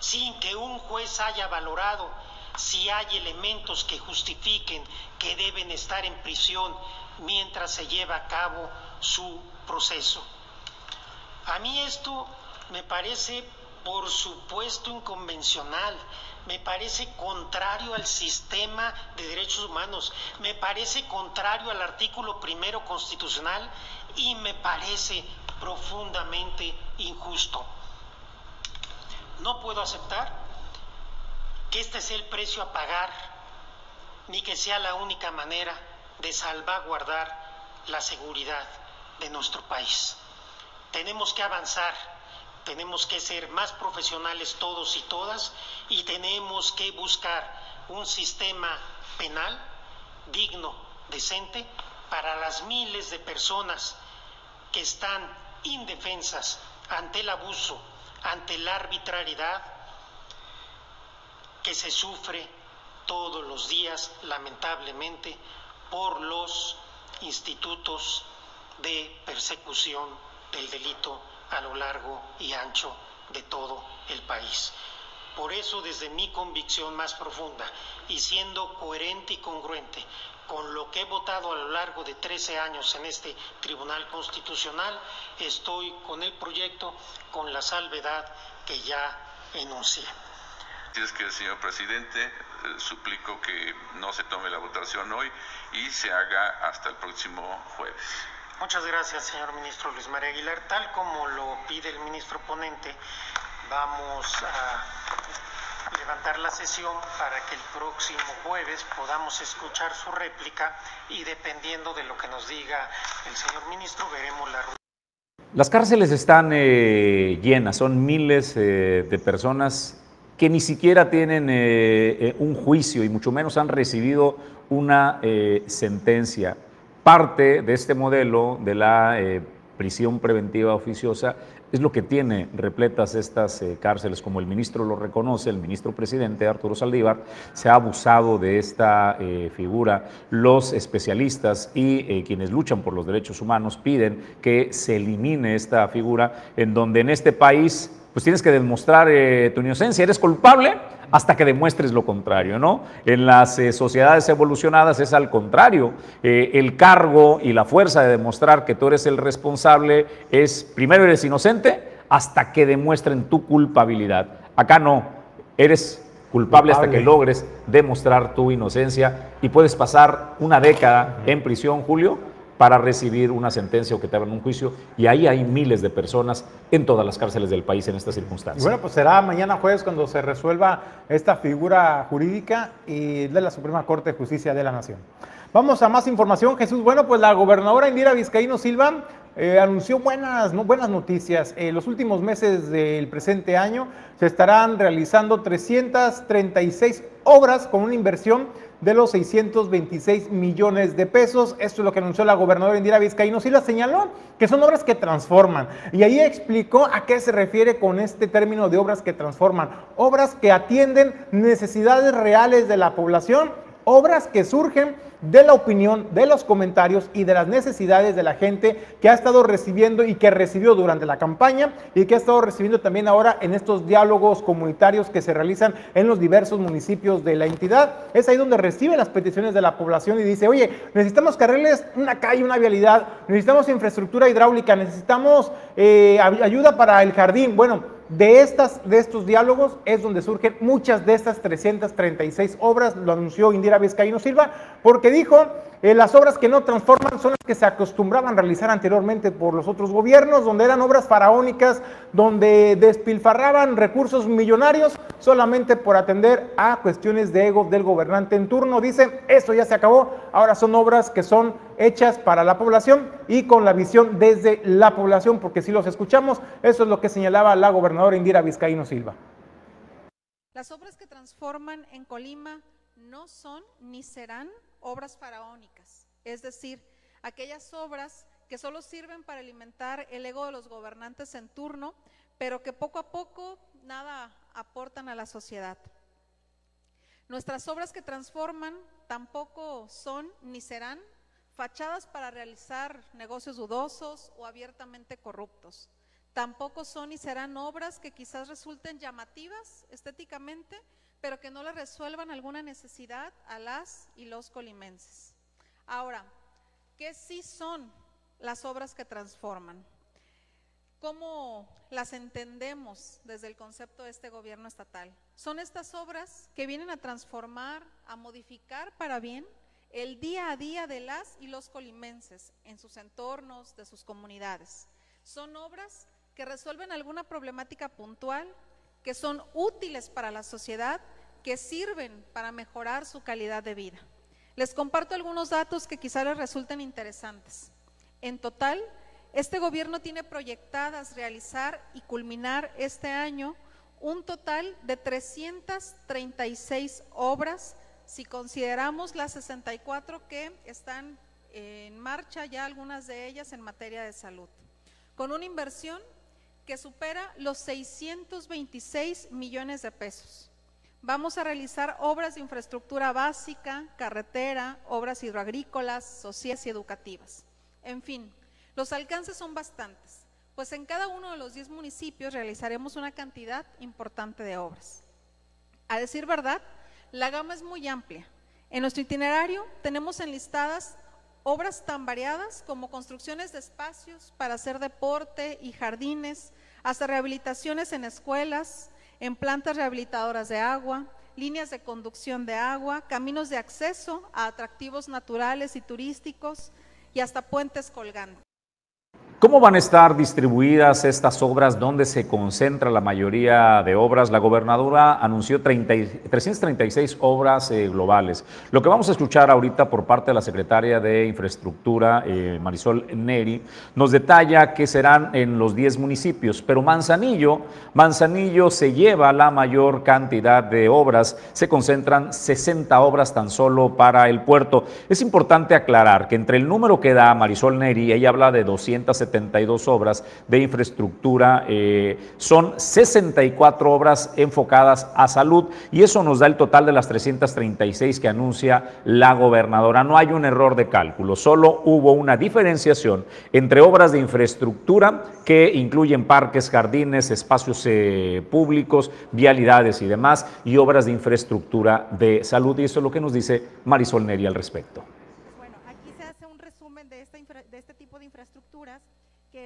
sin que un juez haya valorado si hay elementos que justifiquen que deben estar en prisión mientras se lleva a cabo su proceso. A mí esto me parece, por supuesto, inconvencional, me parece contrario al sistema de derechos humanos, me parece contrario al artículo primero constitucional y me parece profundamente injusto. No puedo aceptar que este sea el precio a pagar, ni que sea la única manera de salvaguardar la seguridad de nuestro país. Tenemos que avanzar, tenemos que ser más profesionales todos y todas y tenemos que buscar un sistema penal digno, decente, para las miles de personas que están indefensas ante el abuso, ante la arbitrariedad que se sufre todos los días, lamentablemente, por los institutos de persecución del delito a lo largo y ancho de todo el país. Por eso, desde mi convicción más profunda y siendo coherente y congruente con lo que he votado a lo largo de 13 años en este Tribunal Constitucional, estoy con el proyecto con la salvedad que ya enuncié. Es que, señor presidente, eh, suplico que no se tome la votación hoy y se haga hasta el próximo jueves. Muchas gracias, señor ministro Luis María Aguilar. Tal como lo pide el ministro ponente, vamos a levantar la sesión para que el próximo jueves podamos escuchar su réplica y dependiendo de lo que nos diga el señor ministro, veremos la Las cárceles están eh, llenas, son miles eh, de personas que ni siquiera tienen eh, un juicio y mucho menos han recibido una sentencia. Parte de este modelo de la prisión preventiva oficiosa es lo que tiene repletas estas eh, cárceles, como el ministro lo reconoce, el ministro presidente Arturo Saldívar, se ha abusado de esta eh, figura. Los especialistas y quienes luchan por los derechos humanos piden que se elimine esta figura en donde en este país pues tienes que demostrar tu inocencia, eres culpable hasta que demuestres lo contrario, ¿no? En las eh, sociedades evolucionadas es al contrario. Eh, el cargo y la fuerza de demostrar que tú eres el responsable es, primero eres inocente hasta que demuestren tu culpabilidad. Acá no, eres culpable, culpable, hasta que logres demostrar tu inocencia y puedes pasar una década en prisión, Julio, para recibir una sentencia o que te hagan un juicio. Y ahí hay miles de personas en todas las cárceles del país en estas circunstancias. bueno, pues será mañana jueves cuando se resuelva esta figura jurídica y de la Suprema Corte de Justicia de la Nación. Vamos a más información, Jesús. Bueno, pues la gobernadora Indira Vizcaíno Silva eh, anunció buenas, buenas noticias. En los últimos meses del presente año se estarán realizando 336 obras con una inversión de los 626 millones de pesos. Esto es lo que anunció la gobernadora Indira Vizcaíno Silva. Señaló que son obras que transforman. Y ahí explicó a qué se refiere con este término de obras que transforman. Obras que atienden necesidades reales de la población, obras que surgen de la opinión, de los comentarios y de las necesidades de la gente que ha estado recibiendo y que recibió durante la campaña y que ha estado recibiendo también ahora en estos diálogos comunitarios que se realizan en los diversos municipios de la entidad. Es ahí donde recibe las peticiones de la población y dice, oye, necesitamos carriles, una calle, una vialidad, necesitamos infraestructura hidráulica, necesitamos eh, ayuda para el jardín. Bueno, de, estas, de estos diálogos es donde surgen muchas de estas 336 obras, lo anunció Indira Vizcaíno Silva, porque dijo, eh, las obras que no transforman son las que se acostumbraban a realizar anteriormente por los otros gobiernos, donde eran obras faraónicas, donde despilfarraban recursos millonarios solamente por atender a cuestiones de ego del gobernante en turno. Dice, eso ya se acabó, ahora son obras que son hechas para la población y con la visión desde la población, porque si los escuchamos, eso es lo que señalaba la gobernadora Indira Vizcaíno Silva. Las obras que transforman en Colima no son ni serán obras faraónicas, es decir, aquellas obras que solo sirven para alimentar el ego de los gobernantes en turno, pero que poco a poco nada aportan a la sociedad. Nuestras obras que transforman tampoco son ni serán fachadas para realizar negocios dudosos o abiertamente corruptos. Tampoco son y serán obras que quizás resulten llamativas estéticamente, pero que no le resuelvan alguna necesidad a las y los colimenses. Ahora, ¿qué sí son las obras que transforman? ¿Cómo las entendemos desde el concepto de este gobierno estatal? Son estas obras que vienen a transformar, a modificar para bien el día a día de las y los colimenses en sus entornos, de sus comunidades. Son obras que resuelven alguna problemática puntual, que son útiles para la sociedad, que sirven para mejorar su calidad de vida. Les comparto algunos datos que quizá les resulten interesantes. En total, este gobierno tiene proyectadas realizar y culminar este año un total de 336 obras, si consideramos las 64 que están en marcha, ya algunas de ellas en materia de salud, con una inversión que supera los 626 millones de pesos. Vamos a realizar obras de infraestructura básica, carretera, obras hidroagrícolas, sociales y educativas. En fin, los alcances son bastantes, pues en cada uno de los 10 municipios realizaremos una cantidad importante de obras. A decir verdad, la gama es muy amplia. En nuestro itinerario tenemos enlistadas obras tan variadas como construcciones de espacios para hacer deporte y jardines, hasta rehabilitaciones en escuelas, en plantas rehabilitadoras de agua, líneas de conducción de agua, caminos de acceso a atractivos naturales y turísticos y hasta puentes colgantes. ¿Cómo van a estar distribuidas estas obras? ¿Dónde se concentra la mayoría de obras? La gobernadora anunció 336 obras eh, globales. Lo que vamos a escuchar ahorita por parte de la secretaria de Infraestructura, eh, Marisol Neri, nos detalla que serán en los 10 municipios, pero Manzanillo, Manzanillo se lleva la mayor cantidad de obras, se concentran 60 obras tan solo para el puerto. Es importante aclarar que entre el número que da Marisol Neri, ella habla de 270 72 obras de infraestructura, eh, son 64 obras enfocadas a salud y eso nos da el total de las 336 que anuncia la gobernadora. No hay un error de cálculo, solo hubo una diferenciación entre obras de infraestructura que incluyen parques, jardines, espacios eh, públicos, vialidades y demás, y obras de infraestructura de salud. Y eso es lo que nos dice Marisol Neri al respecto.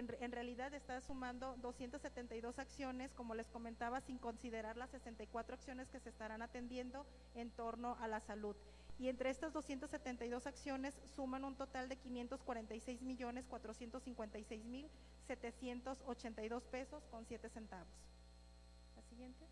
En, realidad está sumando 272 acciones, como les comentaba, sin considerar las 64 acciones que se estarán atendiendo en torno a la salud. Y entre estas 272 acciones suman un total de 546 millones 456 mil 782 pesos con 7 centavos. La siguiente.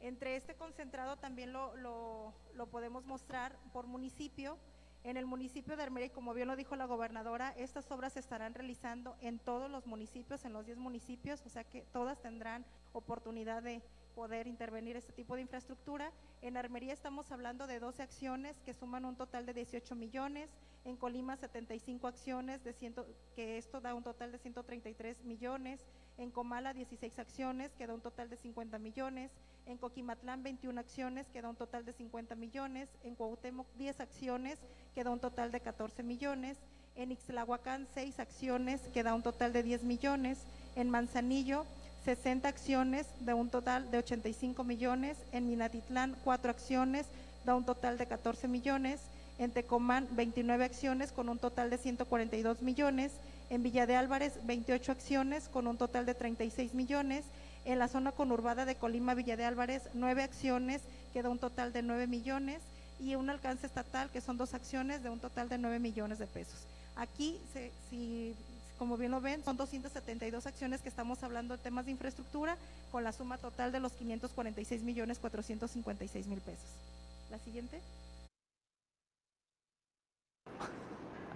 Entre este concentrado también lo, lo podemos mostrar por municipio en el municipio de Armería, como bien lo dijo la gobernadora, estas obras se estarán realizando en todos los municipios, en los 10 municipios, o sea que todas tendrán oportunidad de poder intervenir este tipo de infraestructura. En Armería estamos hablando de 12 acciones que suman un total de 18 millones, en Colima 75 acciones, de ciento, que esto da un total de 133 millones, en Comala 16 acciones, que da un total de 50 millones, en Coquimatlán 21 acciones, que da un total de 50 millones, en Cuauhtémoc 10 acciones, que da un total de 14 millones, en Ixtlahuacán 6 acciones, que da un total de 10 millones, en Manzanillo 60 acciones, de un total de 85 millones, en Minatitlán 4 acciones, da un total de 14 millones, en Tecomán 29 acciones con un total de 142 millones, en Villa de Álvarez 28 acciones con un total de 36 millones, en la zona conurbada de Colima Villa de Álvarez 9 acciones que da un total de 9 millones y un alcance estatal que son dos acciones de un total de 9 millones de pesos. Aquí, como bien lo ven, son 272 acciones que estamos hablando de temas de infraestructura con la suma total de los 546 millones 456 mil pesos. La siguiente.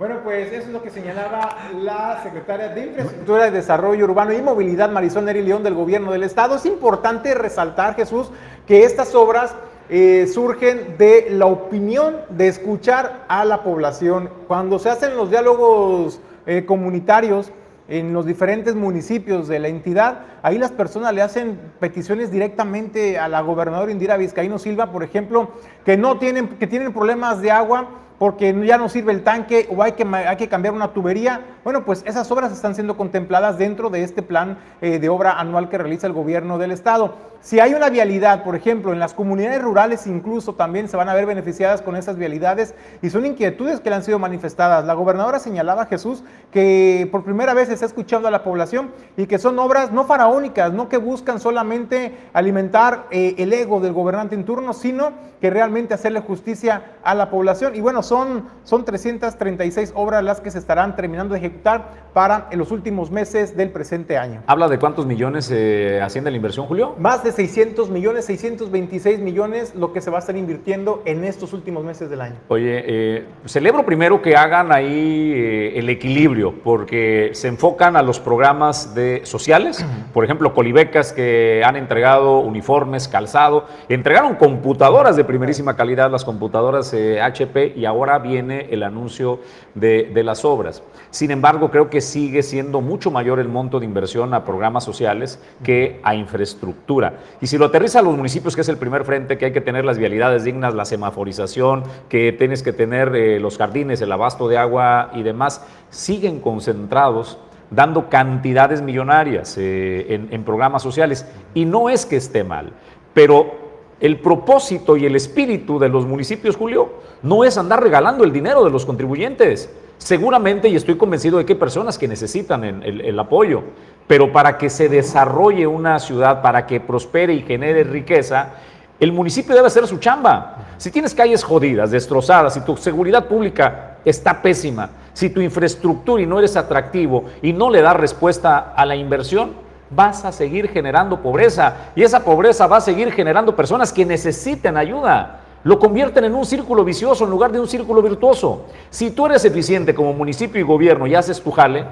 Bueno, pues eso es lo que señalaba la secretaria de Infraestructura y Desarrollo Urbano y Movilidad, Marisol Neri León, del Gobierno del Estado. Es importante resaltar, Jesús, que estas obras eh, surgen de la opinión de escuchar a la población. Cuando se hacen los diálogos eh, comunitarios en los diferentes municipios de la entidad, ahí las personas le hacen peticiones directamente a la gobernadora Indira Vizcaíno Silva, por ejemplo, que no tienen, que tienen problemas de agua porque ya no sirve el tanque o hay que, hay que cambiar una tubería. Bueno, pues esas obras están siendo contempladas dentro de este plan eh, de obra anual que realiza el gobierno del estado. Si hay una vialidad, por ejemplo, en las comunidades rurales incluso también se van a ver beneficiadas con esas vialidades y son inquietudes que le han sido manifestadas. La gobernadora señalaba, Jesús, que por primera vez está escuchando a la población y que son obras no faraónicas, no que buscan solamente alimentar eh, el ego del gobernante en turno, sino que realmente hacerle justicia a la población. Y bueno, son, son 336 obras las que se estarán terminando de ejecutar para en los últimos meses del presente año. ¿Habla de cuántos millones eh, asciende la inversión, Julio? Más de 600 millones, 626 millones lo que se va a estar invirtiendo en estos últimos meses del año. Oye, eh, celebro primero que hagan ahí eh, el equilibrio, porque se enfocan a los programas de sociales, por ejemplo, Colibecas que han entregado uniformes, calzado, entregaron computadoras de primerísima calidad, las computadoras HP, eh, y ahora viene el anuncio de, las obras. Sin embargo, creo que sigue siendo mucho mayor el monto de inversión a programas sociales que a infraestructura. Y si lo aterriza a los municipios, que es el primer frente, que hay que tener las vialidades dignas, la semaforización, que tienes que tener eh, los jardines, el abasto de agua y demás, siguen concentrados dando cantidades millonarias eh, en programas sociales. Y no es que esté mal, pero el propósito y el espíritu de los municipios, Julio, no es andar regalando el dinero de los contribuyentes. Seguramente, y estoy convencido de que hay personas que necesitan el, apoyo, pero para que se desarrolle una ciudad, para que prospere y genere riqueza, el municipio debe hacer su chamba. Si tienes calles jodidas, destrozadas, si tu seguridad pública está pésima, si tu infraestructura y no eres atractivo y no le das respuesta a la inversión, vas a seguir generando pobreza y esa pobreza va a seguir generando personas que necesiten ayuda. Lo convierten en un círculo vicioso en lugar de un círculo virtuoso. Si tú eres eficiente como municipio y gobierno y haces tu jale,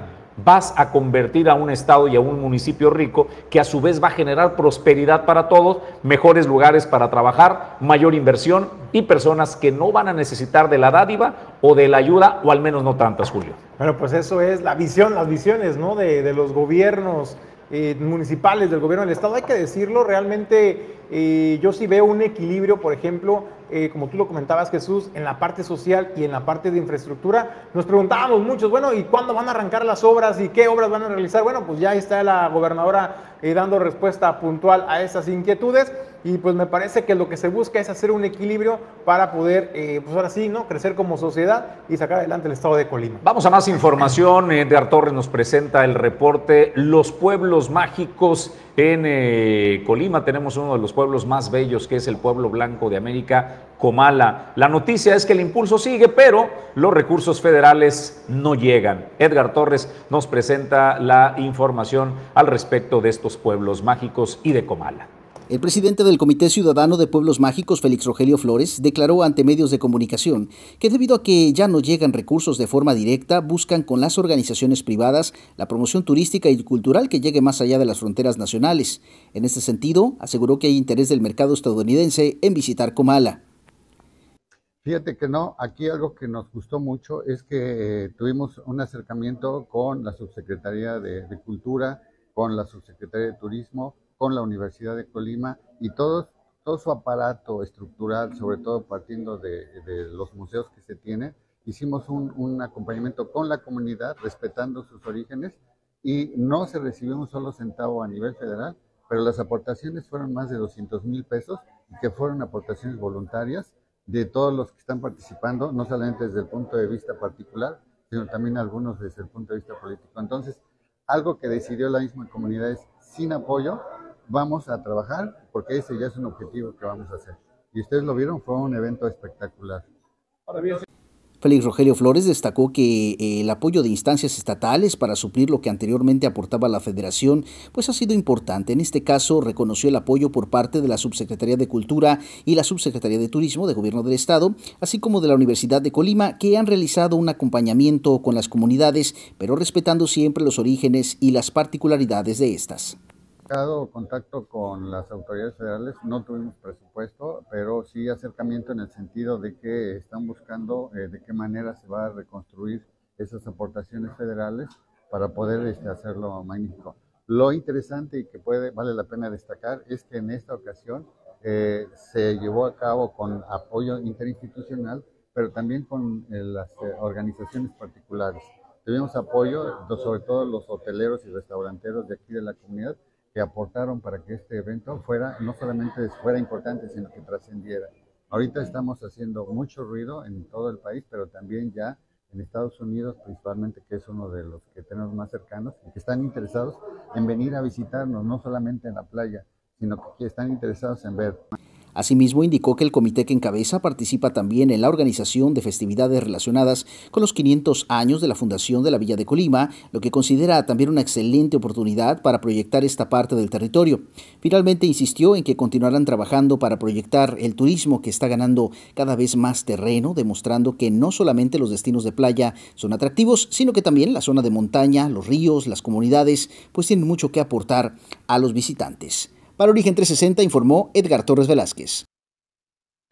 vas a convertir a un estado y a un municipio rico que a su vez va a generar prosperidad para todos, mejores lugares para trabajar, mayor inversión y personas que no van a necesitar de la dádiva o de la ayuda, o al menos no tantas, Julio. Bueno, pues eso es la visión, las visiones ¿no? de, de los gobiernos eh, municipales del gobierno del Estado. Hay que decirlo, realmente eh, yo sí veo un equilibrio, por ejemplo, eh, como tú lo comentabas Jesús, en la parte social y en la parte de infraestructura. Nos preguntábamos muchos, bueno, ¿y cuándo van a arrancar las obras y qué obras van a realizar? Bueno, pues ya está la gobernadora dando respuesta puntual a esas inquietudes y pues me parece que lo que se busca es hacer un equilibrio para poder, eh, pues ahora sí, ¿no? Crecer como sociedad y sacar adelante el estado de Colima. Vamos a más información. Edgar Torres nos presenta el reporte Los pueblos mágicos en eh, Colima. Tenemos uno de los pueblos más bellos que es el pueblo blanco de América, Comala. La noticia es que el impulso sigue, pero los recursos federales no llegan. Edgar Torres nos presenta la información al respecto de estos pueblos mágicos y de Comala. El presidente del Comité Ciudadano de Pueblos Mágicos, Félix Rogelio Flores, declaró ante medios de comunicación que debido a que ya no llegan recursos de forma directa, buscan con las organizaciones privadas la promoción turística y cultural que llegue más allá de las fronteras nacionales. En este sentido, aseguró que hay interés del mercado estadounidense en visitar Comala. Fíjate que no, aquí algo que nos gustó mucho es que eh, tuvimos un acercamiento con la Subsecretaría de, de Cultura, con la Subsecretaría de Turismo, con la Universidad de Colima y todo, todo su aparato estructural, sobre todo partiendo de, de los museos que se tienen, hicimos un, un, acompañamiento con la comunidad, respetando sus orígenes, y no se recibió un solo centavo a nivel federal, pero las aportaciones fueron más de 200 mil pesos, que fueron aportaciones voluntarias de todos los que están participando, no solamente desde el punto de vista particular, sino también algunos desde el punto de vista político. Entonces, algo que decidió la misma comunidad es sin apoyo, vamos a trabajar porque ese ya es un objetivo que vamos a hacer. Y ustedes lo vieron, fue un evento espectacular. Félix Rogelio Flores destacó que eh, el apoyo de instancias estatales para suplir lo que anteriormente aportaba la federación pues ha sido importante. En este caso reconoció el apoyo por parte de la Subsecretaría de Cultura y la Subsecretaría de Turismo de Gobierno del Estado, así como de la Universidad de Colima, que han realizado un acompañamiento con las comunidades, pero respetando siempre los orígenes y las particularidades de estas contacto con las autoridades federales, no tuvimos presupuesto, pero sí acercamiento en el sentido de que están buscando eh, de qué manera se va a reconstruir esas aportaciones federales para poder este, hacerlo magnífico. Lo interesante y que puede, vale la pena destacar es que en esta ocasión eh, se llevó a cabo con apoyo interinstitucional, pero también con eh, las eh, organizaciones particulares. Tuvimos apoyo, sobre todo los hoteleros y restauranteros de aquí de la comunidad, que aportaron para que este evento fuera, no solamente fuera importante, sino que trascendiera. Ahorita estamos haciendo mucho ruido en todo el país, pero también ya en Estados Unidos, principalmente, que es uno de los que tenemos más cercanos, y que están interesados en venir a visitarnos, no solamente en la playa, sino que están interesados en ver. Asimismo, indicó que el comité que encabeza participa también en la organización de festividades relacionadas con los 500 años de la fundación de la Villa de Colima, lo que considera también una excelente oportunidad para proyectar esta parte del territorio. Finalmente insistió en que continuarán trabajando para proyectar el turismo que está ganando cada vez más terreno, demostrando que no solamente los destinos de playa son atractivos, sino que también la zona de montaña, los ríos, las comunidades, pues tienen mucho que aportar a los visitantes. Para Origen 360 informó Edgar Torres Velázquez.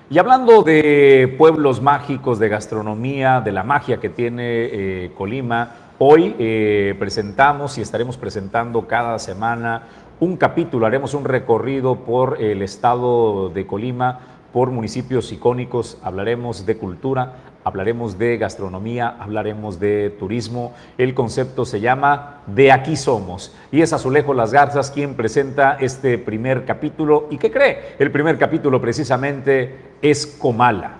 Y hablando de pueblos mágicos, de gastronomía, de la magia que tiene eh, Colima, hoy eh, presentamos y estaremos presentando cada semana un capítulo, haremos un recorrido por el estado de Colima, por municipios icónicos, hablaremos de cultura, hablaremos de gastronomía, hablaremos de turismo. El concepto se llama De aquí somos. Y es Azulejo Las Garzas quien presenta este primer capítulo. ¿Y qué cree? El primer capítulo precisamente es Comala.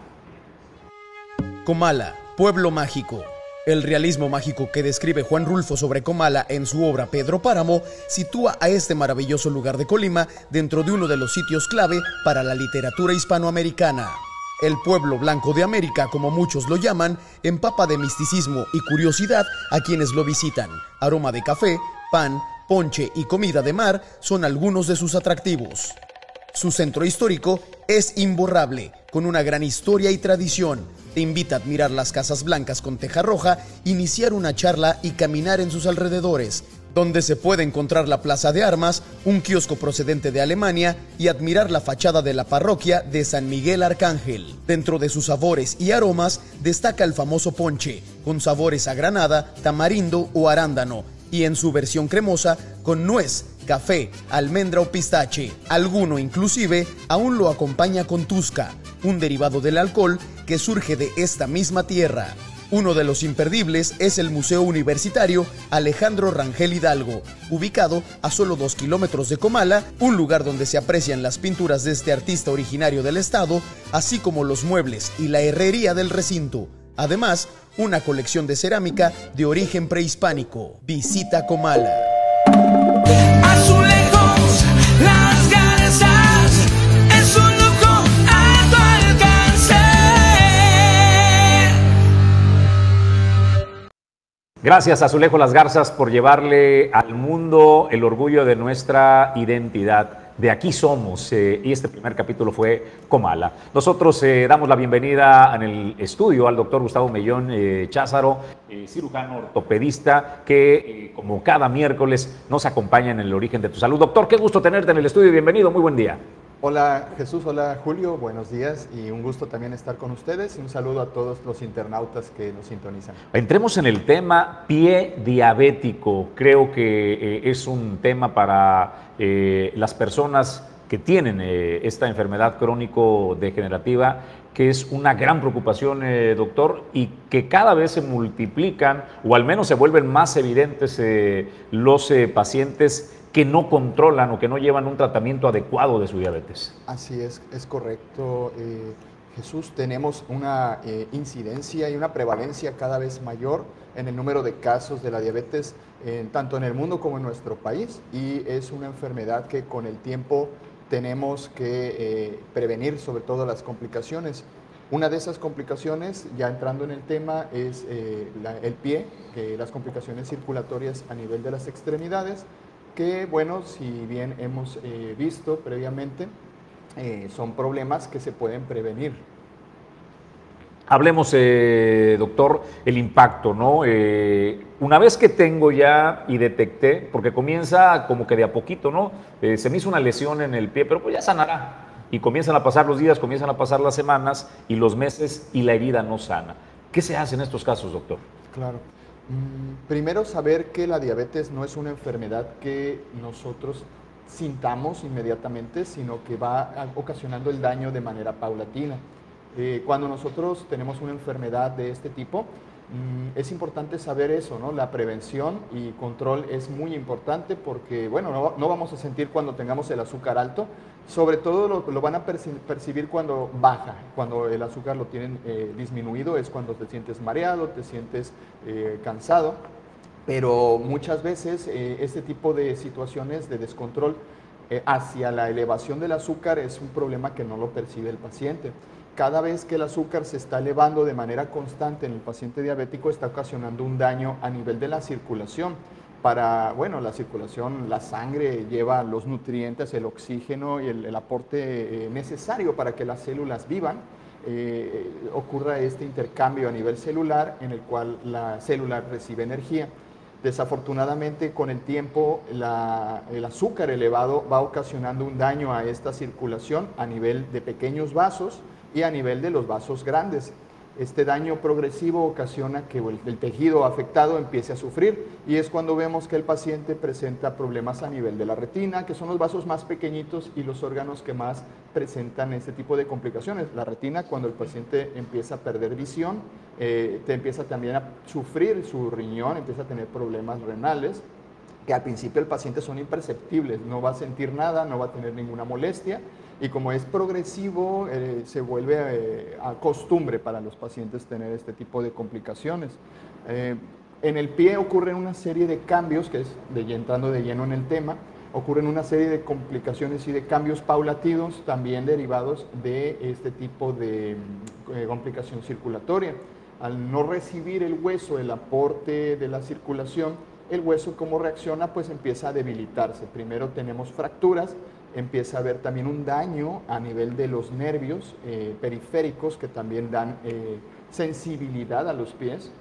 Comala, pueblo mágico. El realismo mágico que describe Juan Rulfo sobre Comala en su obra Pedro Páramo sitúa a este maravilloso lugar de Colima dentro de uno de los sitios clave para la literatura hispanoamericana. El pueblo blanco de América, como muchos lo llaman, empapa de misticismo y curiosidad a quienes lo visitan. Aroma de café, pan, ponche y comida de mar son algunos de sus atractivos. Su centro histórico es imborrable, con una gran historia y tradición. Te invita a admirar las casas blancas con teja roja, iniciar una charla y caminar en sus alrededores, donde se puede encontrar la Plaza de Armas, un kiosco procedente de Alemania y admirar la fachada de la parroquia de San Miguel Arcángel. Dentro de sus sabores y aromas destaca el famoso ponche, con sabores a granada, tamarindo o arándano, y en su versión cremosa con nuez, café, almendra o pistache. Alguno inclusive aún lo acompaña con tusca, un derivado del alcohol que surge de esta misma tierra. Uno de los imperdibles es el Museo Universitario Alejandro Rangel Hidalgo, ubicado a solo dos kilómetros de Comala, un lugar donde se aprecian las pinturas de este artista originario del estado, así como los muebles y la herrería del recinto. Además, una colección de cerámica de origen prehispánico. Visita Comala. Gracias Azulejo Las Garzas por llevarle al mundo el orgullo de nuestra identidad. De aquí somos, eh, y este primer capítulo fue Comala. Nosotros eh, damos la bienvenida en el estudio al doctor Gustavo Mellón eh, Cházaro, cirujano ortopedista, que como cada miércoles nos acompaña en el origen de tu salud. Doctor, qué gusto tenerte en el estudio, bienvenido, muy buen día. Hola Jesús, hola Julio, buenos días y un gusto también estar con ustedes y un saludo a todos los internautas que nos sintonizan. Entremos en el tema pie diabético. Creo que eh, es un tema para eh, las personas que tienen eh, esta enfermedad crónico-degenerativa que es una gran preocupación, doctor, y que cada vez se multiplican o al menos se vuelven más evidentes los pacientes que no controlan o que no llevan un tratamiento adecuado de su diabetes. Así es, es correcto. Eh, Jesús, tenemos una eh, incidencia y una prevalencia cada vez mayor en el número de casos de la diabetes, tanto en el mundo como en nuestro país, y es una enfermedad que con el tiempo tenemos que eh, prevenir, sobre todo las complicaciones. Una de esas complicaciones, ya entrando en el tema, es el pie, las complicaciones circulatorias a nivel de las extremidades, que, bueno, si bien hemos eh, visto previamente, eh, son problemas que se pueden prevenir. Hablemos, eh, doctor, el impacto, ¿no? una vez que tengo ya y detecté, porque comienza como que de a poquito, ¿no? se me hizo una lesión en el pie, pero pues ya sanará. Y comienzan a pasar los días, comienzan a pasar las semanas y los meses y la herida no sana. ¿Qué se hace en estos casos, doctor? Claro. Primero saber que la diabetes no es una enfermedad que nosotros sintamos inmediatamente, sino que va ocasionando el daño de manera paulatina. Eh, cuando nosotros tenemos una enfermedad de este tipo, es importante saber eso, ¿no? La prevención y control es muy importante porque, bueno, no, vamos a sentir cuando tengamos el azúcar alto, sobre todo lo, van a perci- percibir cuando baja, cuando el azúcar lo tienen eh, disminuido, es cuando te sientes mareado, te sientes eh, cansado, pero muchas veces eh, este tipo de situaciones de descontrol hacia la elevación del azúcar es un problema que no lo percibe el paciente. Cada vez que el azúcar se está elevando de manera constante en el paciente diabético está ocasionando un daño a nivel de la circulación. Para, bueno, la circulación, la sangre lleva los nutrientes, el oxígeno y el, aporte eh, necesario para que las células vivan. Eh, ocurra este intercambio a nivel celular en el cual la célula recibe energía. Desafortunadamente, con el tiempo, la- el azúcar elevado va ocasionando un daño a esta circulación a nivel de pequeños vasos a nivel de los vasos grandes. Este daño progresivo ocasiona que el, el tejido afectado empiece a sufrir y es cuando vemos que el paciente presenta problemas a nivel de la retina, que son los vasos más pequeñitos y los órganos que más presentan este tipo de complicaciones. La retina, cuando el paciente empieza a perder visión, eh, te empieza también a sufrir su riñón, empieza a tener problemas renales, que al principio el paciente son imperceptibles, no va a sentir nada, no va a tener ninguna molestia y como es progresivo eh, se vuelve eh, a costumbre para los pacientes tener este tipo de complicaciones. Eh, en el pie ocurren una serie de cambios, que es de, entrando de lleno en el tema, ocurren una serie de complicaciones y de cambios paulatinos también derivados de este tipo de complicación circulatoria. Al no recibir el hueso el aporte de la circulación, el hueso cómo reacciona pues empieza a debilitarse. Primero tenemos fracturas, empieza a haber también un daño a nivel de los nervios eh, periféricos que también dan eh, sensibilidad a los pies.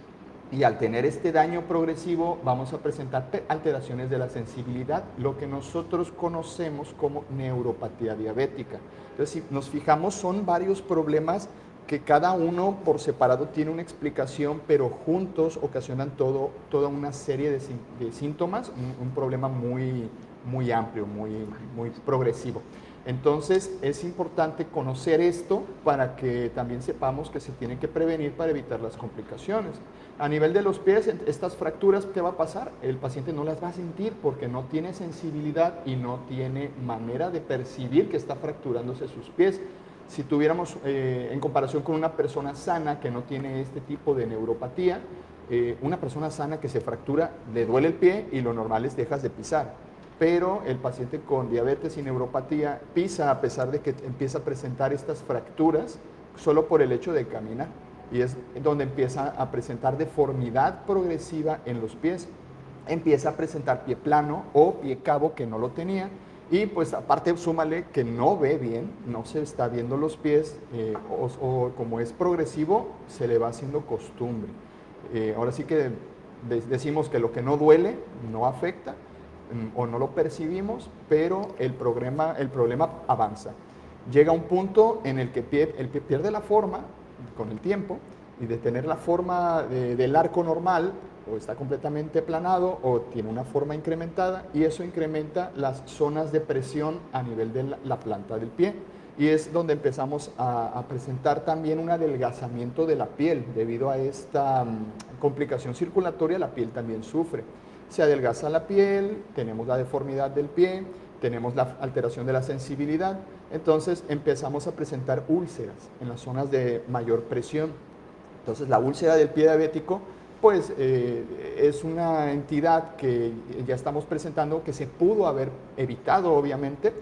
Y al tener este daño progresivo vamos a presentar alteraciones de la sensibilidad, lo que nosotros conocemos como neuropatía diabética. Entonces, si nos fijamos, son varios problemas que cada uno por separado tiene una explicación, pero juntos ocasionan todo, toda una serie de, de síntomas, un, un problema muy, muy amplio, muy, muy progresivo. Entonces es importante conocer esto para que también sepamos que se tiene que prevenir para evitar las complicaciones. A nivel de los pies, estas fracturas, ¿qué va a pasar? El paciente no las va a sentir porque no tiene sensibilidad y no tiene manera de percibir que está fracturándose sus pies. Si tuviéramos eh, en comparación con una persona sana que no tiene este tipo de neuropatía, eh, una persona sana que se fractura, le duele el pie y lo normal es dejas de pisar. Pero el paciente con diabetes y neuropatía pisa a pesar de que empieza a presentar estas fracturas solo por el hecho de caminar. Y es donde empieza a presentar deformidad progresiva en los pies. Empieza a presentar pie plano o pie cabo que no lo tenía. Y pues aparte súmale que no ve bien, no se está viendo los pies eh, o, o como es progresivo se le va haciendo costumbre. Eh, ahora sí que de- decimos que lo que no duele no afecta o no lo percibimos, pero el problema, el problema avanza. Llega un punto en el que pie- el pie pierde la forma con el tiempo y de tener la forma de- del arco normal o está completamente planado o tiene una forma incrementada y eso incrementa las zonas de presión a nivel de la, la planta del pie. Y es donde empezamos a, a presentar también un adelgazamiento de la piel. Debido a esta mm, complicación circulatoria la piel también sufre se adelgaza la piel tenemos la deformidad del pie tenemos la alteración de la sensibilidad. Entonces empezamos a presentar úlceras en las zonas de mayor presión. Entonces la úlcera del pie diabético pues eh, es una entidad que ya estamos presentando que se pudo haber evitado obviamente.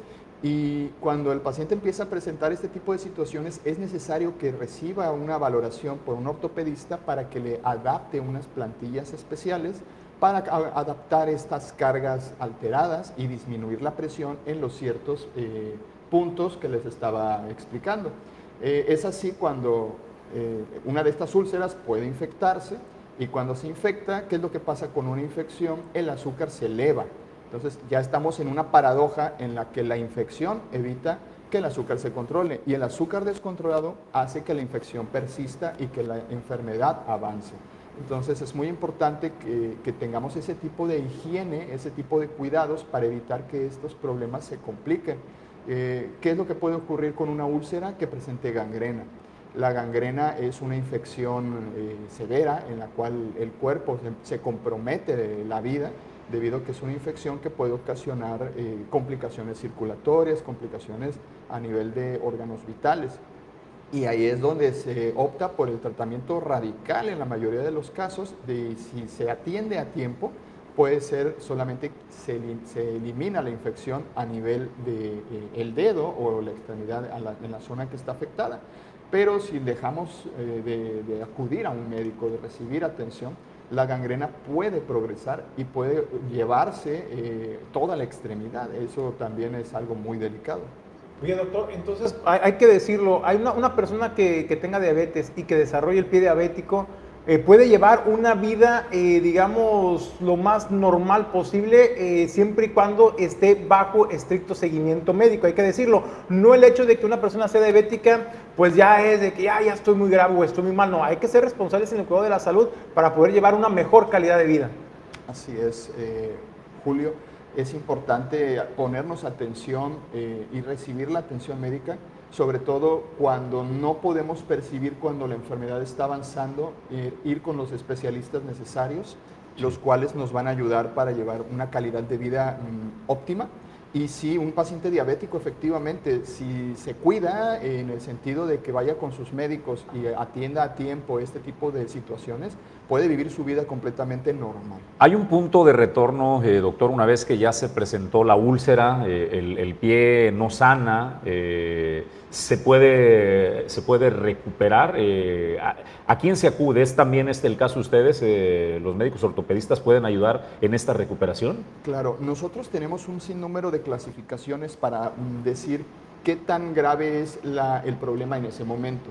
Y cuando el paciente empieza a presentar este tipo de situaciones es necesario que reciba una valoración por un ortopedista para que le adapte unas plantillas especiales para adaptar estas cargas alteradas y disminuir la presión en los ciertos eh, puntos que les estaba explicando. Eh, es así cuando eh, una de estas úlceras puede infectarse y cuando se infecta, ¿qué es lo que pasa con una infección? El azúcar se eleva. Entonces ya estamos en una paradoja en la que la infección evita que el azúcar se controle y el azúcar descontrolado hace que la infección persista y que la enfermedad avance. Entonces es muy importante que, tengamos ese tipo de higiene, ese tipo de cuidados para evitar que estos problemas se compliquen. Eh, ¿Qué es lo que puede ocurrir con una úlcera que presente gangrena? La gangrena es una infección eh, severa en la cual el cuerpo se, compromete la vida debido a que es una infección que puede ocasionar eh, complicaciones circulatorias, complicaciones a nivel de órganos vitales. Y ahí es donde se opta por el tratamiento radical en la mayoría de los casos, de si se atiende a tiempo, puede ser solamente se, se elimina la infección a nivel del de, eh, dedo o la extremidad en la zona que está afectada. Pero si dejamos eh, de, acudir a un médico, de recibir atención, la gangrena puede progresar y puede llevarse eh, toda la extremidad. Eso también es algo muy delicado. Oye, doctor, entonces hay, hay que decirlo, hay una, una persona que, que, tenga diabetes y que desarrolle el pie diabético, eh, puede llevar una vida, eh, digamos, lo más normal posible, eh, siempre y cuando esté bajo estricto seguimiento médico, hay que decirlo. No el hecho de que una persona sea diabética, pues ya es de que ya, ya estoy muy grave o estoy muy mal, no, hay que ser responsables en el cuidado de la salud para poder llevar una mejor calidad de vida. Así es, Julio, es importante ponernos atención y recibir la atención médica sobre todo cuando no podemos percibir cuando la enfermedad está avanzando, eh, ir con los especialistas necesarios, los cuales nos van a ayudar para llevar una calidad de vida mm, óptima. Y si un paciente diabético efectivamente, si se cuida en el sentido de que vaya con sus médicos y atienda a tiempo este tipo de situaciones, puede vivir su vida completamente normal. Hay un punto de retorno, eh, doctor, una vez que ya se presentó la úlcera, eh, el, el, pie no sana, eh, se, puede, se puede recuperar. ¿a, ¿a, quién se acude? ¿Es también este el caso de ustedes? ¿Los médicos ortopedistas pueden ayudar en esta recuperación? Claro, nosotros tenemos un sinnúmero de clasificaciones para decir qué tan grave es la, el problema en ese momento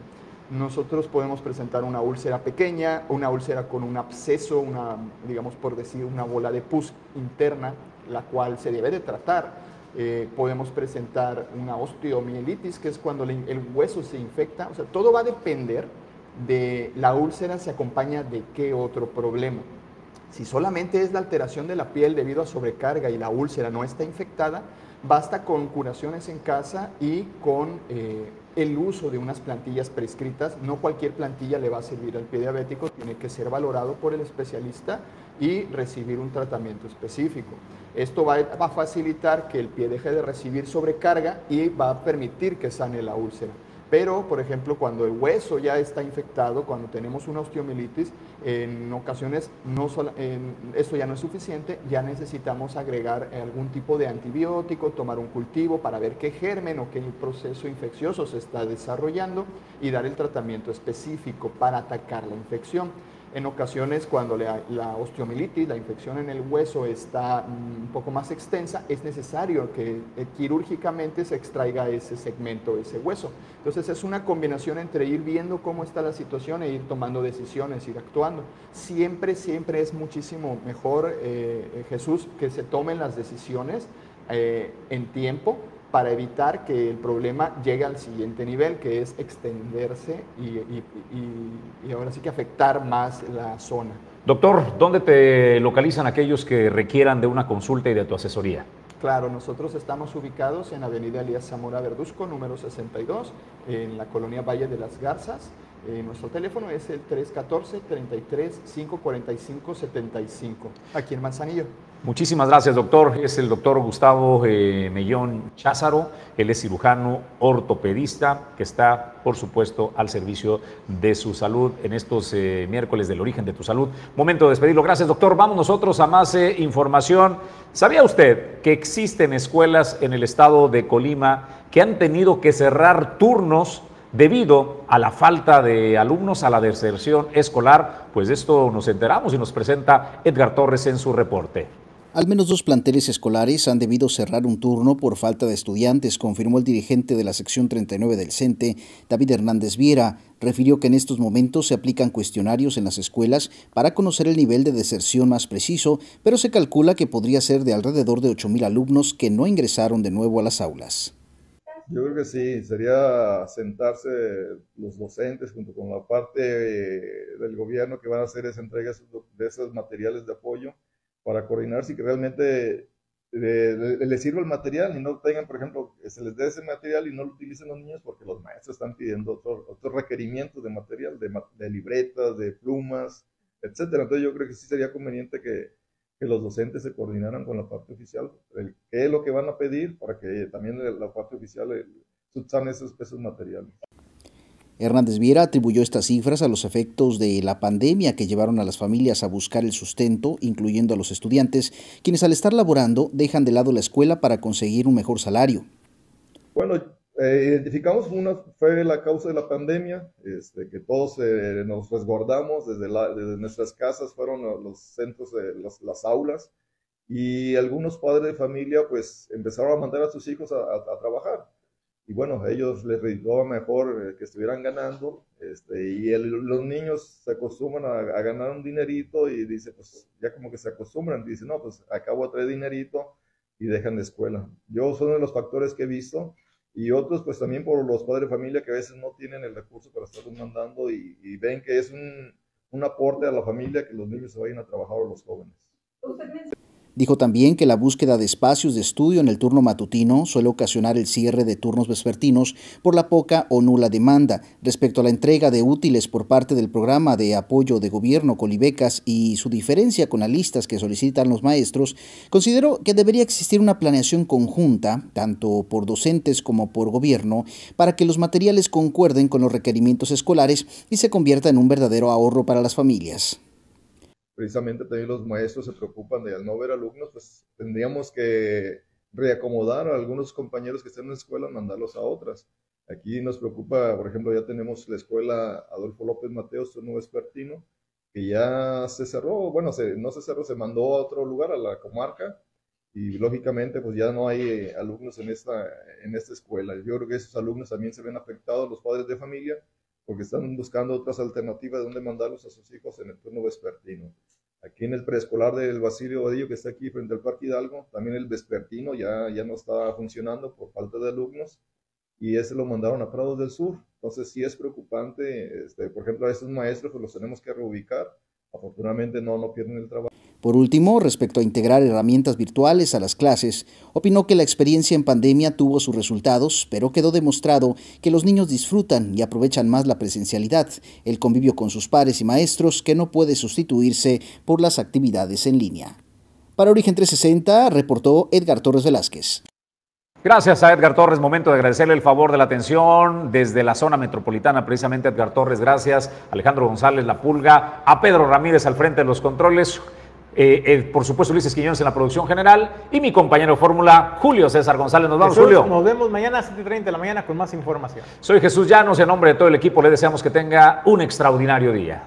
nosotros podemos presentar una úlcera pequeña, una úlcera con un absceso, una, digamos por decir, una bola de pus interna, la cual se debe de tratar. Eh, podemos presentar una osteomielitis, que es cuando el hueso se infecta. O sea, todo va a depender de la úlcera se acompaña de qué otro problema. Si solamente es la alteración de la piel debido a sobrecarga y la úlcera no está infectada, basta con curaciones en casa y con eh, el uso de unas plantillas prescritas. No cualquier plantilla le va a servir al pie diabético, tiene que ser valorado por el especialista y recibir un tratamiento específico. Esto va a facilitar que el pie deje de recibir sobrecarga y va a permitir que sane la úlcera. Pero, por ejemplo, cuando el hueso ya está infectado, cuando tenemos una osteomielitis, en ocasiones no eso ya no es suficiente, ya necesitamos agregar algún tipo de antibiótico, tomar un cultivo para ver qué germen o qué proceso infeccioso se está desarrollando y dar el tratamiento específico para atacar la infección. En ocasiones, cuando la, la, osteomielitis, la infección en el hueso está un poco más extensa, es necesario que eh, quirúrgicamente se extraiga ese segmento, ese hueso. Entonces es una combinación entre ir viendo cómo está la situación e ir tomando decisiones, ir actuando. Siempre, siempre es muchísimo mejor, eh, eh Jesús, que se tomen las decisiones en tiempo para evitar que el problema llegue al siguiente nivel, que es extenderse y, y, y, y, ahora sí que afectar más la zona. Doctor, ¿dónde te localizan aquellos que requieran de una consulta y de tu asesoría? Claro, nosotros estamos ubicados en Avenida Elías Zamora Verduzco, número 62, en la colonia Valle de las Garzas. Eh, nuestro teléfono es el 314-33-545-75, aquí en Manzanillo. Muchísimas gracias, doctor. Es el doctor Gustavo eh, Mellón Cházaro. Él es cirujano ortopedista que está, por supuesto, al servicio de su salud en estos eh, miércoles del origen de tu salud. Momento de despedirlo. Gracias, doctor. Vamos nosotros a más información. ¿Sabía usted que existen escuelas en el estado de Colima que han tenido que cerrar turnos debido a la falta de alumnos, a la deserción escolar? Pues de esto nos enteramos y nos presenta Edgar Torres en su reporte. Al menos dos planteles escolares han debido cerrar un turno por falta de estudiantes, confirmó el dirigente de la sección 39 del CENTE, David Hernández Viera. Refirió que en estos momentos se aplican cuestionarios en las escuelas para conocer el nivel de deserción más preciso, pero se calcula que podría ser de alrededor de 8.000 alumnos que no ingresaron de nuevo a las aulas. Yo creo que sí, sería sentarse los docentes junto con la parte del gobierno que van a hacer esa entrega de esos materiales de apoyo para coordinar si realmente les sirva el material y no tengan, por ejemplo, que se les dé ese material y no lo utilicen los niños porque los maestros están pidiendo otros requerimientos de material, de, de, libretas, de plumas, etcétera. Entonces yo creo que sí sería conveniente que, que los docentes se coordinaran con la parte oficial, el, qué es lo que van a pedir para que también la parte oficial subsane esos, esos materiales. Hernández Viera atribuyó estas cifras a los efectos de la pandemia que llevaron a las familias a buscar el sustento, incluyendo a los estudiantes, quienes al estar laborando dejan de lado la escuela para conseguir un mejor salario. Bueno, eh, identificamos una fue la causa de la pandemia, este, que todos eh, nos resguardamos desde, nuestras casas, fueron los centros, de las aulas, y algunos padres de familia pues empezaron a mandar a sus hijos a trabajar y bueno, a ellos les reditúa mejor eh, que estuvieran ganando, este, y los niños se acostumbran a, ganar un dinerito y dice, pues ya como que se acostumbran, dice, no, pues acabo a traer dinerito y dejan de escuela. Yo son uno de los factores que he visto, y otros pues también por los padres de familia que a veces no tienen el recurso para estar mandando y, y ven que es un, un aporte a la familia que los niños se vayan a trabajar o los jóvenes. Dijo también que la búsqueda de espacios de estudio en el turno matutino suele ocasionar el cierre de turnos vespertinos por la poca o nula demanda. Respecto a la entrega de útiles por parte del programa de apoyo de gobierno Colibecas y su diferencia con las listas que solicitan los maestros, consideró que debería existir una planeación conjunta, tanto por docentes como por gobierno, para que los materiales concuerden con los requerimientos escolares y se convierta en un verdadero ahorro para las familias precisamente también los maestros se preocupan de no ver alumnos, pues tendríamos que reacomodar a algunos compañeros que estén en la escuela, mandarlos a otras. Aquí nos preocupa, por ejemplo, ya tenemos la escuela Adolfo López Mateos, nuevo expertino, que ya se cerró, bueno, no se cerró, se mandó a otro lugar, a la comarca, y lógicamente pues ya no hay eh, alumnos en esta, en esta escuela. Yo creo que esos alumnos también se ven afectados, los padres de familia, porque están buscando otras alternativas de dónde mandarlos a sus hijos en el turno vespertino. Aquí en el preescolar del Basilio Vadillo, que está aquí frente al Parque Hidalgo, también el vespertino ya, ya no está funcionando por falta de alumnos y ese lo mandaron a Prados del Sur. Entonces sí es preocupante, este, por ejemplo, a estos maestros pues los tenemos que reubicar. Afortunadamente no, no pierden el trabajo. Por último, respecto a integrar herramientas virtuales a las clases, opinó que la experiencia en pandemia tuvo sus resultados, pero quedó demostrado que los niños disfrutan y aprovechan más la presencialidad, el convivio con sus pares y maestros, que no puede sustituirse por las actividades en línea. Para Origen 360, reportó Edgar Torres Velázquez. Gracias a Edgar Torres. Momento de agradecerle el favor de la atención desde la zona metropolitana, precisamente Edgar Torres. Gracias. Alejandro González La Pulga, a Pedro Ramírez al frente de los controles. Eh, eh, por supuesto, Luis Esquiñones en la producción general y mi compañero de fórmula, Julio César González. Nos vamos, Julio. Nos vemos mañana a 7.30 de la mañana con más información. Soy Jesús Llanos y en nombre de todo el equipo le deseamos que tenga un extraordinario día.